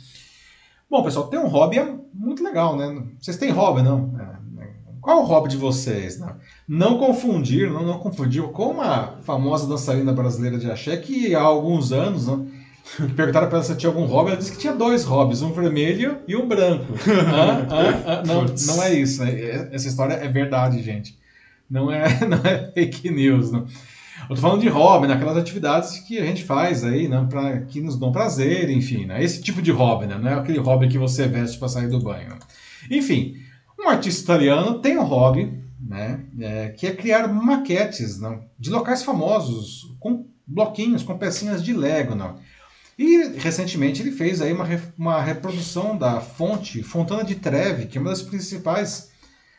Bom, pessoal, tem um hobby é muito legal, né? Vocês têm hobby, não? É, né? Qual é o hobby de vocês? Não, não confundir, não, não confundir com uma famosa dançarina brasileira de axé que há alguns anos, não, perguntaram para ela se tinha algum hobby, ela disse que tinha dois hobbies, um vermelho e um branco. Hã? Hã? Hã? Não, não é isso. né? Essa história é verdade, gente. Não é, não é fake news. Não. Eu tô falando de hobby, naquelas atividades que a gente faz aí, né, pra, que nos dão prazer, enfim, né? Esse tipo de hobby, né? Não é aquele hobby que você veste para sair do banho. né? Enfim, um artista italiano tem um hobby, né, é, que é criar maquetes não, de locais famosos, com bloquinhos, com pecinhas de Lego, não. E recentemente ele fez aí uma, uma reprodução da fonte Fontana de Trevi, que é uma das principais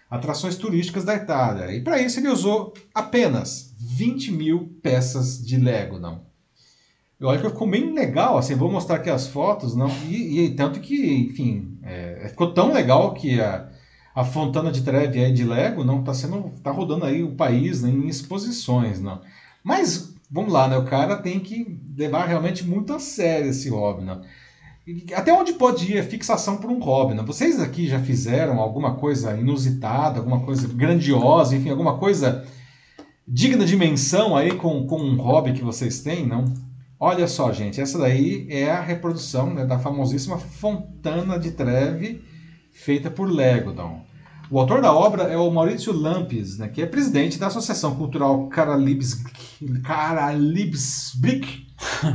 atrações turísticas da Itália. E para isso ele usou apenas 20 mil peças de Lego, não. Eu acho que ficou bem legal, assim, vou mostrar aqui as fotos, não. E, e tanto que, enfim, é, ficou tão legal que a, a Fontana de Trevi aí de Lego não está sendo, tá rodando aí o país né, em exposições, não. Mas vamos lá, né? O cara tem que levar realmente muito a sério esse hobby. E Até onde pode ir a fixação por um hobby, né? Vocês aqui já fizeram alguma coisa inusitada, alguma coisa grandiosa, enfim, alguma coisa digna de menção aí com, com um hobby que vocês têm, não? Olha só, gente, essa daí é a reprodução né, da famosíssima Fontana de Trevi, feita por Lego, não? O autor da obra é o Maurício Lampes, né, que é presidente da Associação Cultural Caralibs, Caralibsbrick,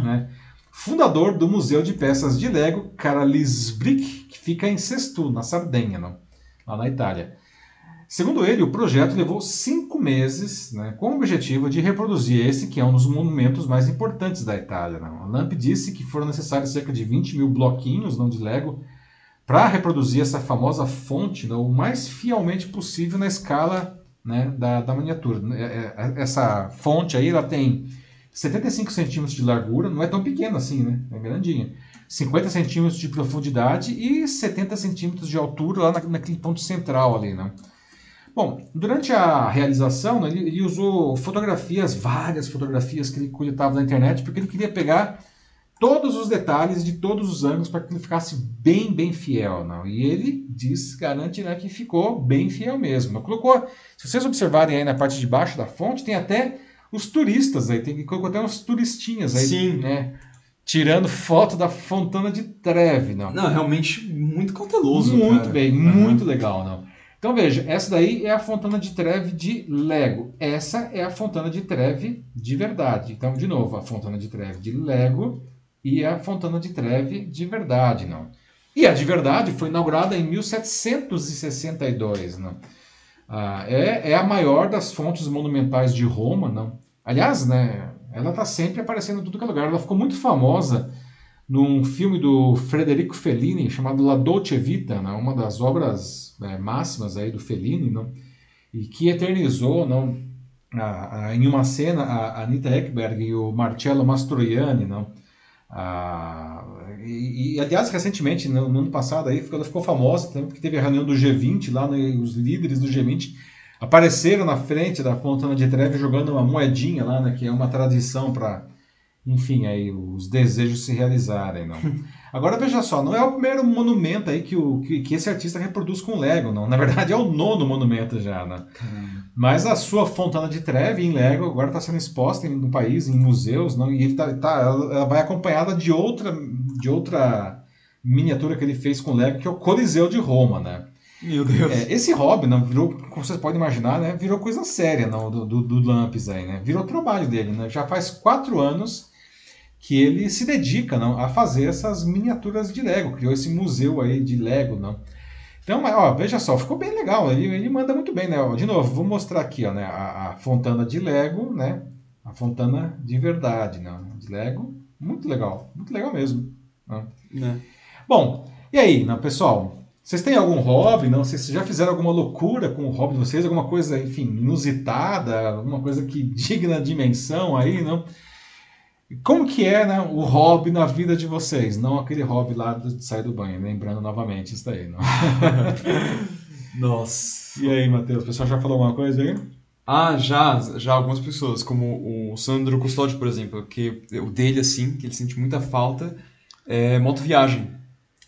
né, fundador do Museu de Peças de Lego Caralisbrick, que fica em Sestu, na Sardenha, não? lá na Itália. Segundo ele, o projeto levou cinco meses né, com o objetivo de reproduzir esse, que é um dos monumentos mais importantes da Itália. Não? A Lamp disse que foram necessários cerca de 20 mil bloquinhos não de Lego para reproduzir essa famosa fonte não, o mais fielmente possível na escala né, da, da miniatura. É, é, Essa fonte aí ela tem 75 centímetros de largura, não é tão pequena assim, né? é grandinha. 50 centímetros de profundidade e 70 centímetros de altura lá na, naquele ponto central ali, né? Bom, durante a realização, né, ele, ele usou fotografias, várias fotografias que ele coletava na internet, porque ele queria pegar todos os detalhes de todos os ângulos para que ele ficasse bem, bem fiel. Não? E ele diz, garante né, que ficou bem fiel mesmo. Não? Colocou, se vocês observarem aí na parte de baixo da fonte, tem até os turistas aí, tem, colocou até uns turistinhas aí, Sim. né? Tirando foto da Fontana de Trevi, não. Não, realmente muito cauteloso. Muito cara. bem, Aham. muito legal, não. Então veja, essa daí é a Fontana de Trevi de Lego. Essa é a Fontana de Trevi de verdade. Então, de novo, a Fontana de Trevi de Lego e a Fontana de Trevi de verdade, não. E a de verdade foi inaugurada em 1762, não. Ah, é, é a maior das fontes monumentais de Roma, não. Aliás, né, ela está sempre aparecendo em tudo que é lugar. Ela ficou muito famosa num filme do Federico Fellini chamado La Dolce Vita, né, uma das obras né, máximas aí do Fellini, não, e que eternizou não, a- a- em uma cena a Anita Ekberg e o Marcello Mastroianni, não, a- e, e, aliás recentemente no, no ano passado aí ela ficou famosa também porque teve a reunião do G20 lá, né, os líderes do G20 apareceram na frente da Fontana de Trevi jogando uma moedinha lá, né, que é uma tradição para enfim, aí os desejos se realizarem, não. Agora veja só, não é o primeiro monumento aí que, o, que, que esse artista reproduz com Lego, não. Na verdade é o nono monumento já, né? Caramba. Mas a sua Fontana de Trevi em Lego agora está sendo exposta no país, em museus, não? E ele tá, tá- ela ela vai acompanhada de outra, de outra miniatura que ele fez com Lego, que é o Coliseu de Roma, né? Meu Deus. É, esse hobby, não, virou, como vocês podem imaginar, né, virou coisa séria não, do, do, do Lamps aí, né? Virou trabalho dele, né? Já faz quatro anos que ele se dedica não, a fazer essas miniaturas de Lego, criou esse museu aí de Lego, não. Então, mas, ó, veja só, ficou bem legal, ele, ele manda muito bem, né? Ó, De novo, vou mostrar aqui, ó, né, a, a fontana de Lego, né? A fontana de verdade, não, de Lego, muito legal, muito legal mesmo. não. Né? Bom, e aí, né, pessoal? Vocês têm algum hobby? Não? Vocês já fizeram alguma loucura com o hobby de vocês? Alguma coisa, enfim, inusitada? Alguma coisa que digna de dimensão aí, não? Como que é né, o hobby na vida de vocês? Não aquele hobby lá de sair do banho, lembrando novamente isso daí. Não? Nossa. E aí, Matheus, o pessoal já falou alguma coisa aí? Ah, já, já algumas pessoas, como o Sandro Custódio, por exemplo, que o dele, assim, que ele sente muita falta, é motoviagem.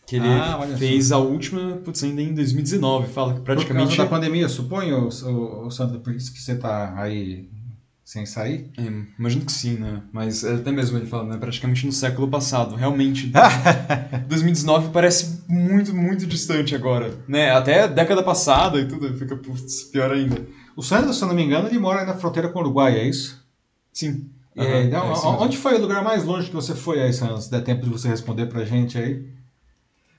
Que ele Ah, fez a última, putz, ainda em 2019, fala que Por praticamente... causa da pandemia, suponho, o, o Sandro, por isso que você tá aí sem sair? É, imagino que sim, né? Mas até mesmo ele fala, né? Praticamente no século passado. Realmente, 2019 parece muito, muito distante agora. Né? Até a década passada e tudo, fica putz, pior ainda. O Sandro, se eu não me engano, ele mora na fronteira com o Uruguai, é isso? Sim. Aí, então, é onde foi o lugar mais longe que você foi aí, Sandro? Se der tempo de você responder pra gente aí.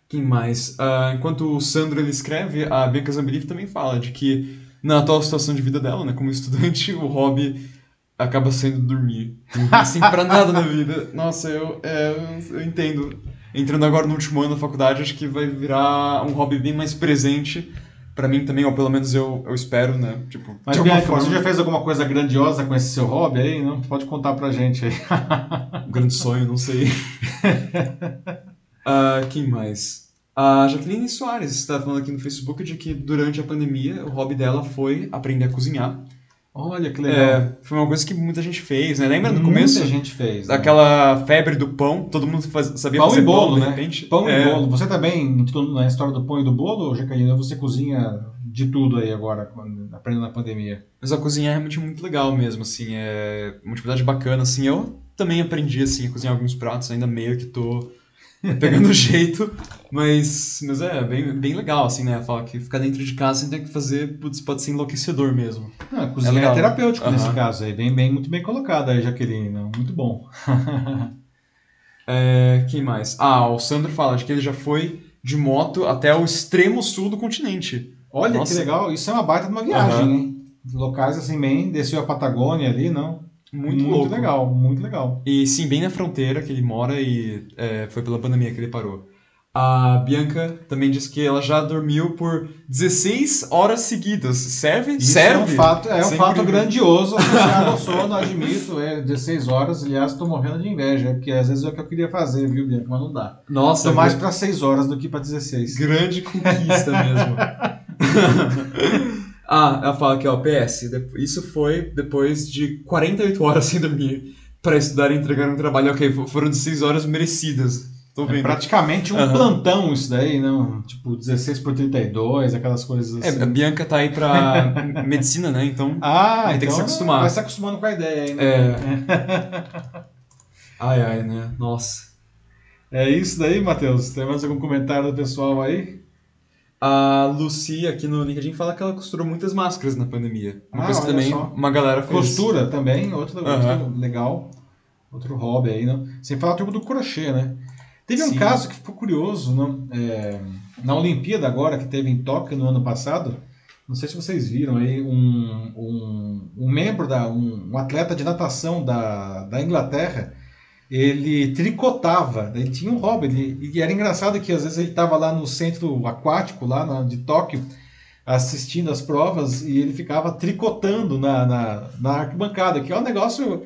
Quem mais? Ah, enquanto o Sandro ele escreve, a Bianca Zambelli também fala de que na atual situação de vida dela, né, como estudante, o hobby acaba sendo dormir. Não tem assim pra nada na vida. Nossa, eu, é, eu entendo. Entrando agora no último ano da faculdade, acho que vai virar um hobby bem mais presente pra mim também, ou pelo menos eu, eu espero, né? Tipo, Mas, de alguma Bianca, você forma, já fez alguma coisa grandiosa com esse seu hobby aí? Não? Pode contar pra gente aí. um grande sonho, não sei. Ah, quem mais? A Jaqueline Soares está falando aqui no Facebook de que durante a pandemia o hobby dela foi aprender a cozinhar. Olha que legal. É, foi uma coisa que muita gente fez, né? Lembra no Muita começo gente fez. né? daquela febre do pão? Todo mundo faz- sabia Pão fazer e bolo, pão, de né? repente. Pão É, e bolo. Você também entrou na história do pão e do bolo, Jacarina? Você cozinha de tudo aí agora, aprendendo na pandemia. Mas a cozinha é realmente muito legal mesmo, assim, é uma atividade bacana, assim. Eu também aprendi, assim, a cozinhar alguns pratos, ainda meio que tô pegando o jeito, mas, mas é bem, bem legal, assim, né? Fala que ficar dentro de casa sem ter que fazer, putz, pode ser enlouquecedor mesmo. Não, a cozinha é, legal. terapêutico nesse caso aí. Bem, bem, muito bem colocado aí, Jaqueline. Muito bom. É, quem mais? Ah, o Sandro fala de que ele já foi de moto até o extremo sul do continente. Olha Nossa. que legal. Isso é uma baita de uma viagem, Aham. hein? Locais assim, bem, desceu a Patagônia ali, não? Muito, louco. legal, muito legal. E sim, bem na fronteira que ele mora e é, foi pela pandemia que ele parou. A Bianca também disse que ela já dormiu por 16 horas seguidas. Serve? Isso Serve? é um fato, é um fato grandioso ao sono, admito. É 16 horas, aliás, estou morrendo de inveja, porque às vezes é o que eu queria fazer, viu, Bianca? Mas não dá. Nossa, Estou mais para 6 horas do que para 16. grande conquista mesmo. ah, ela fala aqui, ó, PS, isso foi depois de 48 horas sem dormir para estudar e entregar um trabalho. Ok, fo- foram 16 horas merecidas. Tô É vendo. praticamente um Aham. plantão isso daí, não? Tipo, 16 por 32, aquelas coisas É, assim. a Bianca tá aí pra medicina, né? Então. Ah, então que se acostumar. Vai se acostumando com a ideia aí, né? É. Ai, ai, né? Nossa. É isso daí, Matheus. Tem mais algum comentário do pessoal aí? A Lucy aqui no LinkedIn fala que ela costurou muitas máscaras na pandemia. Uma Ah, coisa que também só. uma galera fez. Costura também, outro, outro Aham. legal. Outro hobby aí, né? Sem falar turma do crochê, né? Teve um Sim. caso que ficou curioso, né? É, na Olimpíada agora, que teve em Tóquio no ano passado, não sei se vocês viram aí, um, um, um membro, da, um, um atleta de natação da, da Inglaterra, ele tricotava, ele tinha um hobby, ele, e era engraçado que às vezes ele estava lá no centro aquático, lá na- de Tóquio, assistindo as provas, e ele ficava tricotando na, na, na arquibancada, que é um negócio...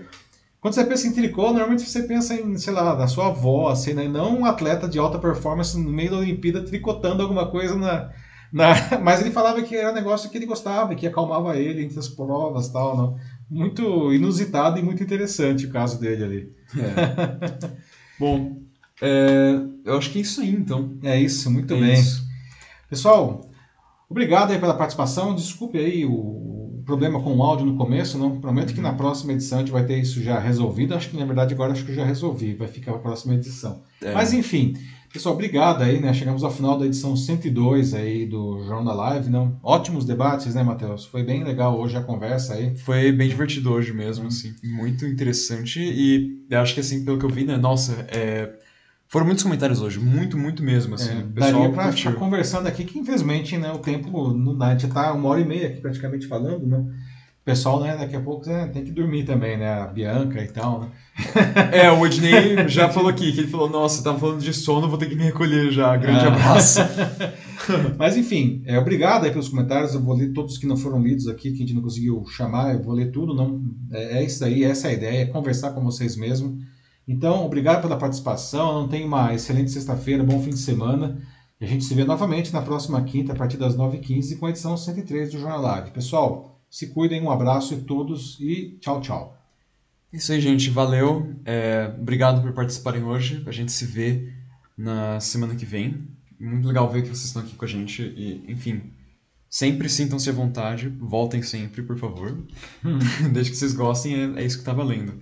Quando você pensa em tricô, normalmente você pensa em, sei lá, na sua avó, assim, né? Não um atleta de alta performance no meio da Olimpíada tricotando alguma coisa na, na... Mas ele falava que era um negócio que ele gostava, que acalmava ele entre as provas tal, não? Muito inusitado e muito interessante o caso dele ali. É. Bom, é, eu acho que é isso aí, então. É isso, muito É bem. isso. Pessoal, obrigado aí pela participação. Desculpe aí o problema com o áudio no começo, não prometo que na próxima edição a gente vai ter isso já resolvido. Acho que na verdade agora acho que eu já resolvi, vai ficar para a próxima edição. É. Mas enfim, pessoal, obrigado aí, né? Chegamos ao final da edição 102 aí do Jornal da Live, não? Ótimos debates, né, Matheus? Foi bem legal hoje a conversa aí. Foi bem divertido hoje mesmo, assim. Muito interessante. E eu acho que, assim, pelo que eu vi, né? Nossa, é, foram muitos comentários hoje. Muito, muito mesmo, assim. É, pessoal daria curtiu. ficar conversando aqui, que infelizmente né, o tempo não dá. A gente tá uma hora e meia aqui praticamente falando, né? Pessoal, né, daqui a pouco né, tem que dormir também, né? A Bianca e tal, né? É, o Ednei já falou aqui, que ele falou, nossa, tava falando de sono, vou ter que me recolher já. Grande ah. abraço. Mas enfim, é, obrigado aí pelos comentários. Eu vou ler todos que não foram lidos aqui, que a gente não conseguiu chamar, eu vou ler tudo. Não, é, é isso aí, essa é a ideia, é conversar com vocês mesmo. Então, obrigado pela participação. Não tenha uma excelente sexta-feira, bom fim de semana. E a gente se vê novamente na próxima quinta, a partir das 9h15, com a edição 103 do Jornal Live. Pessoal, se cuidem, um abraço a todos e tchau, tchau. Isso aí, gente. Valeu. É, obrigado por participarem hoje. A gente se vê na semana que vem. Muito legal ver que vocês estão aqui com a gente. E, enfim, sempre sintam-se à vontade. Voltem sempre, por favor. Desde que vocês gostem, é, é, isso que tá valendo.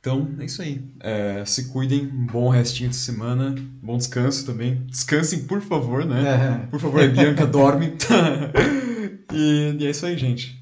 Então, é isso aí. É, se cuidem. Um bom restinho de semana. Bom descanso também. Descansem, por favor, né? É. Por favor, Bianca, dorme. e, e é isso aí, gente.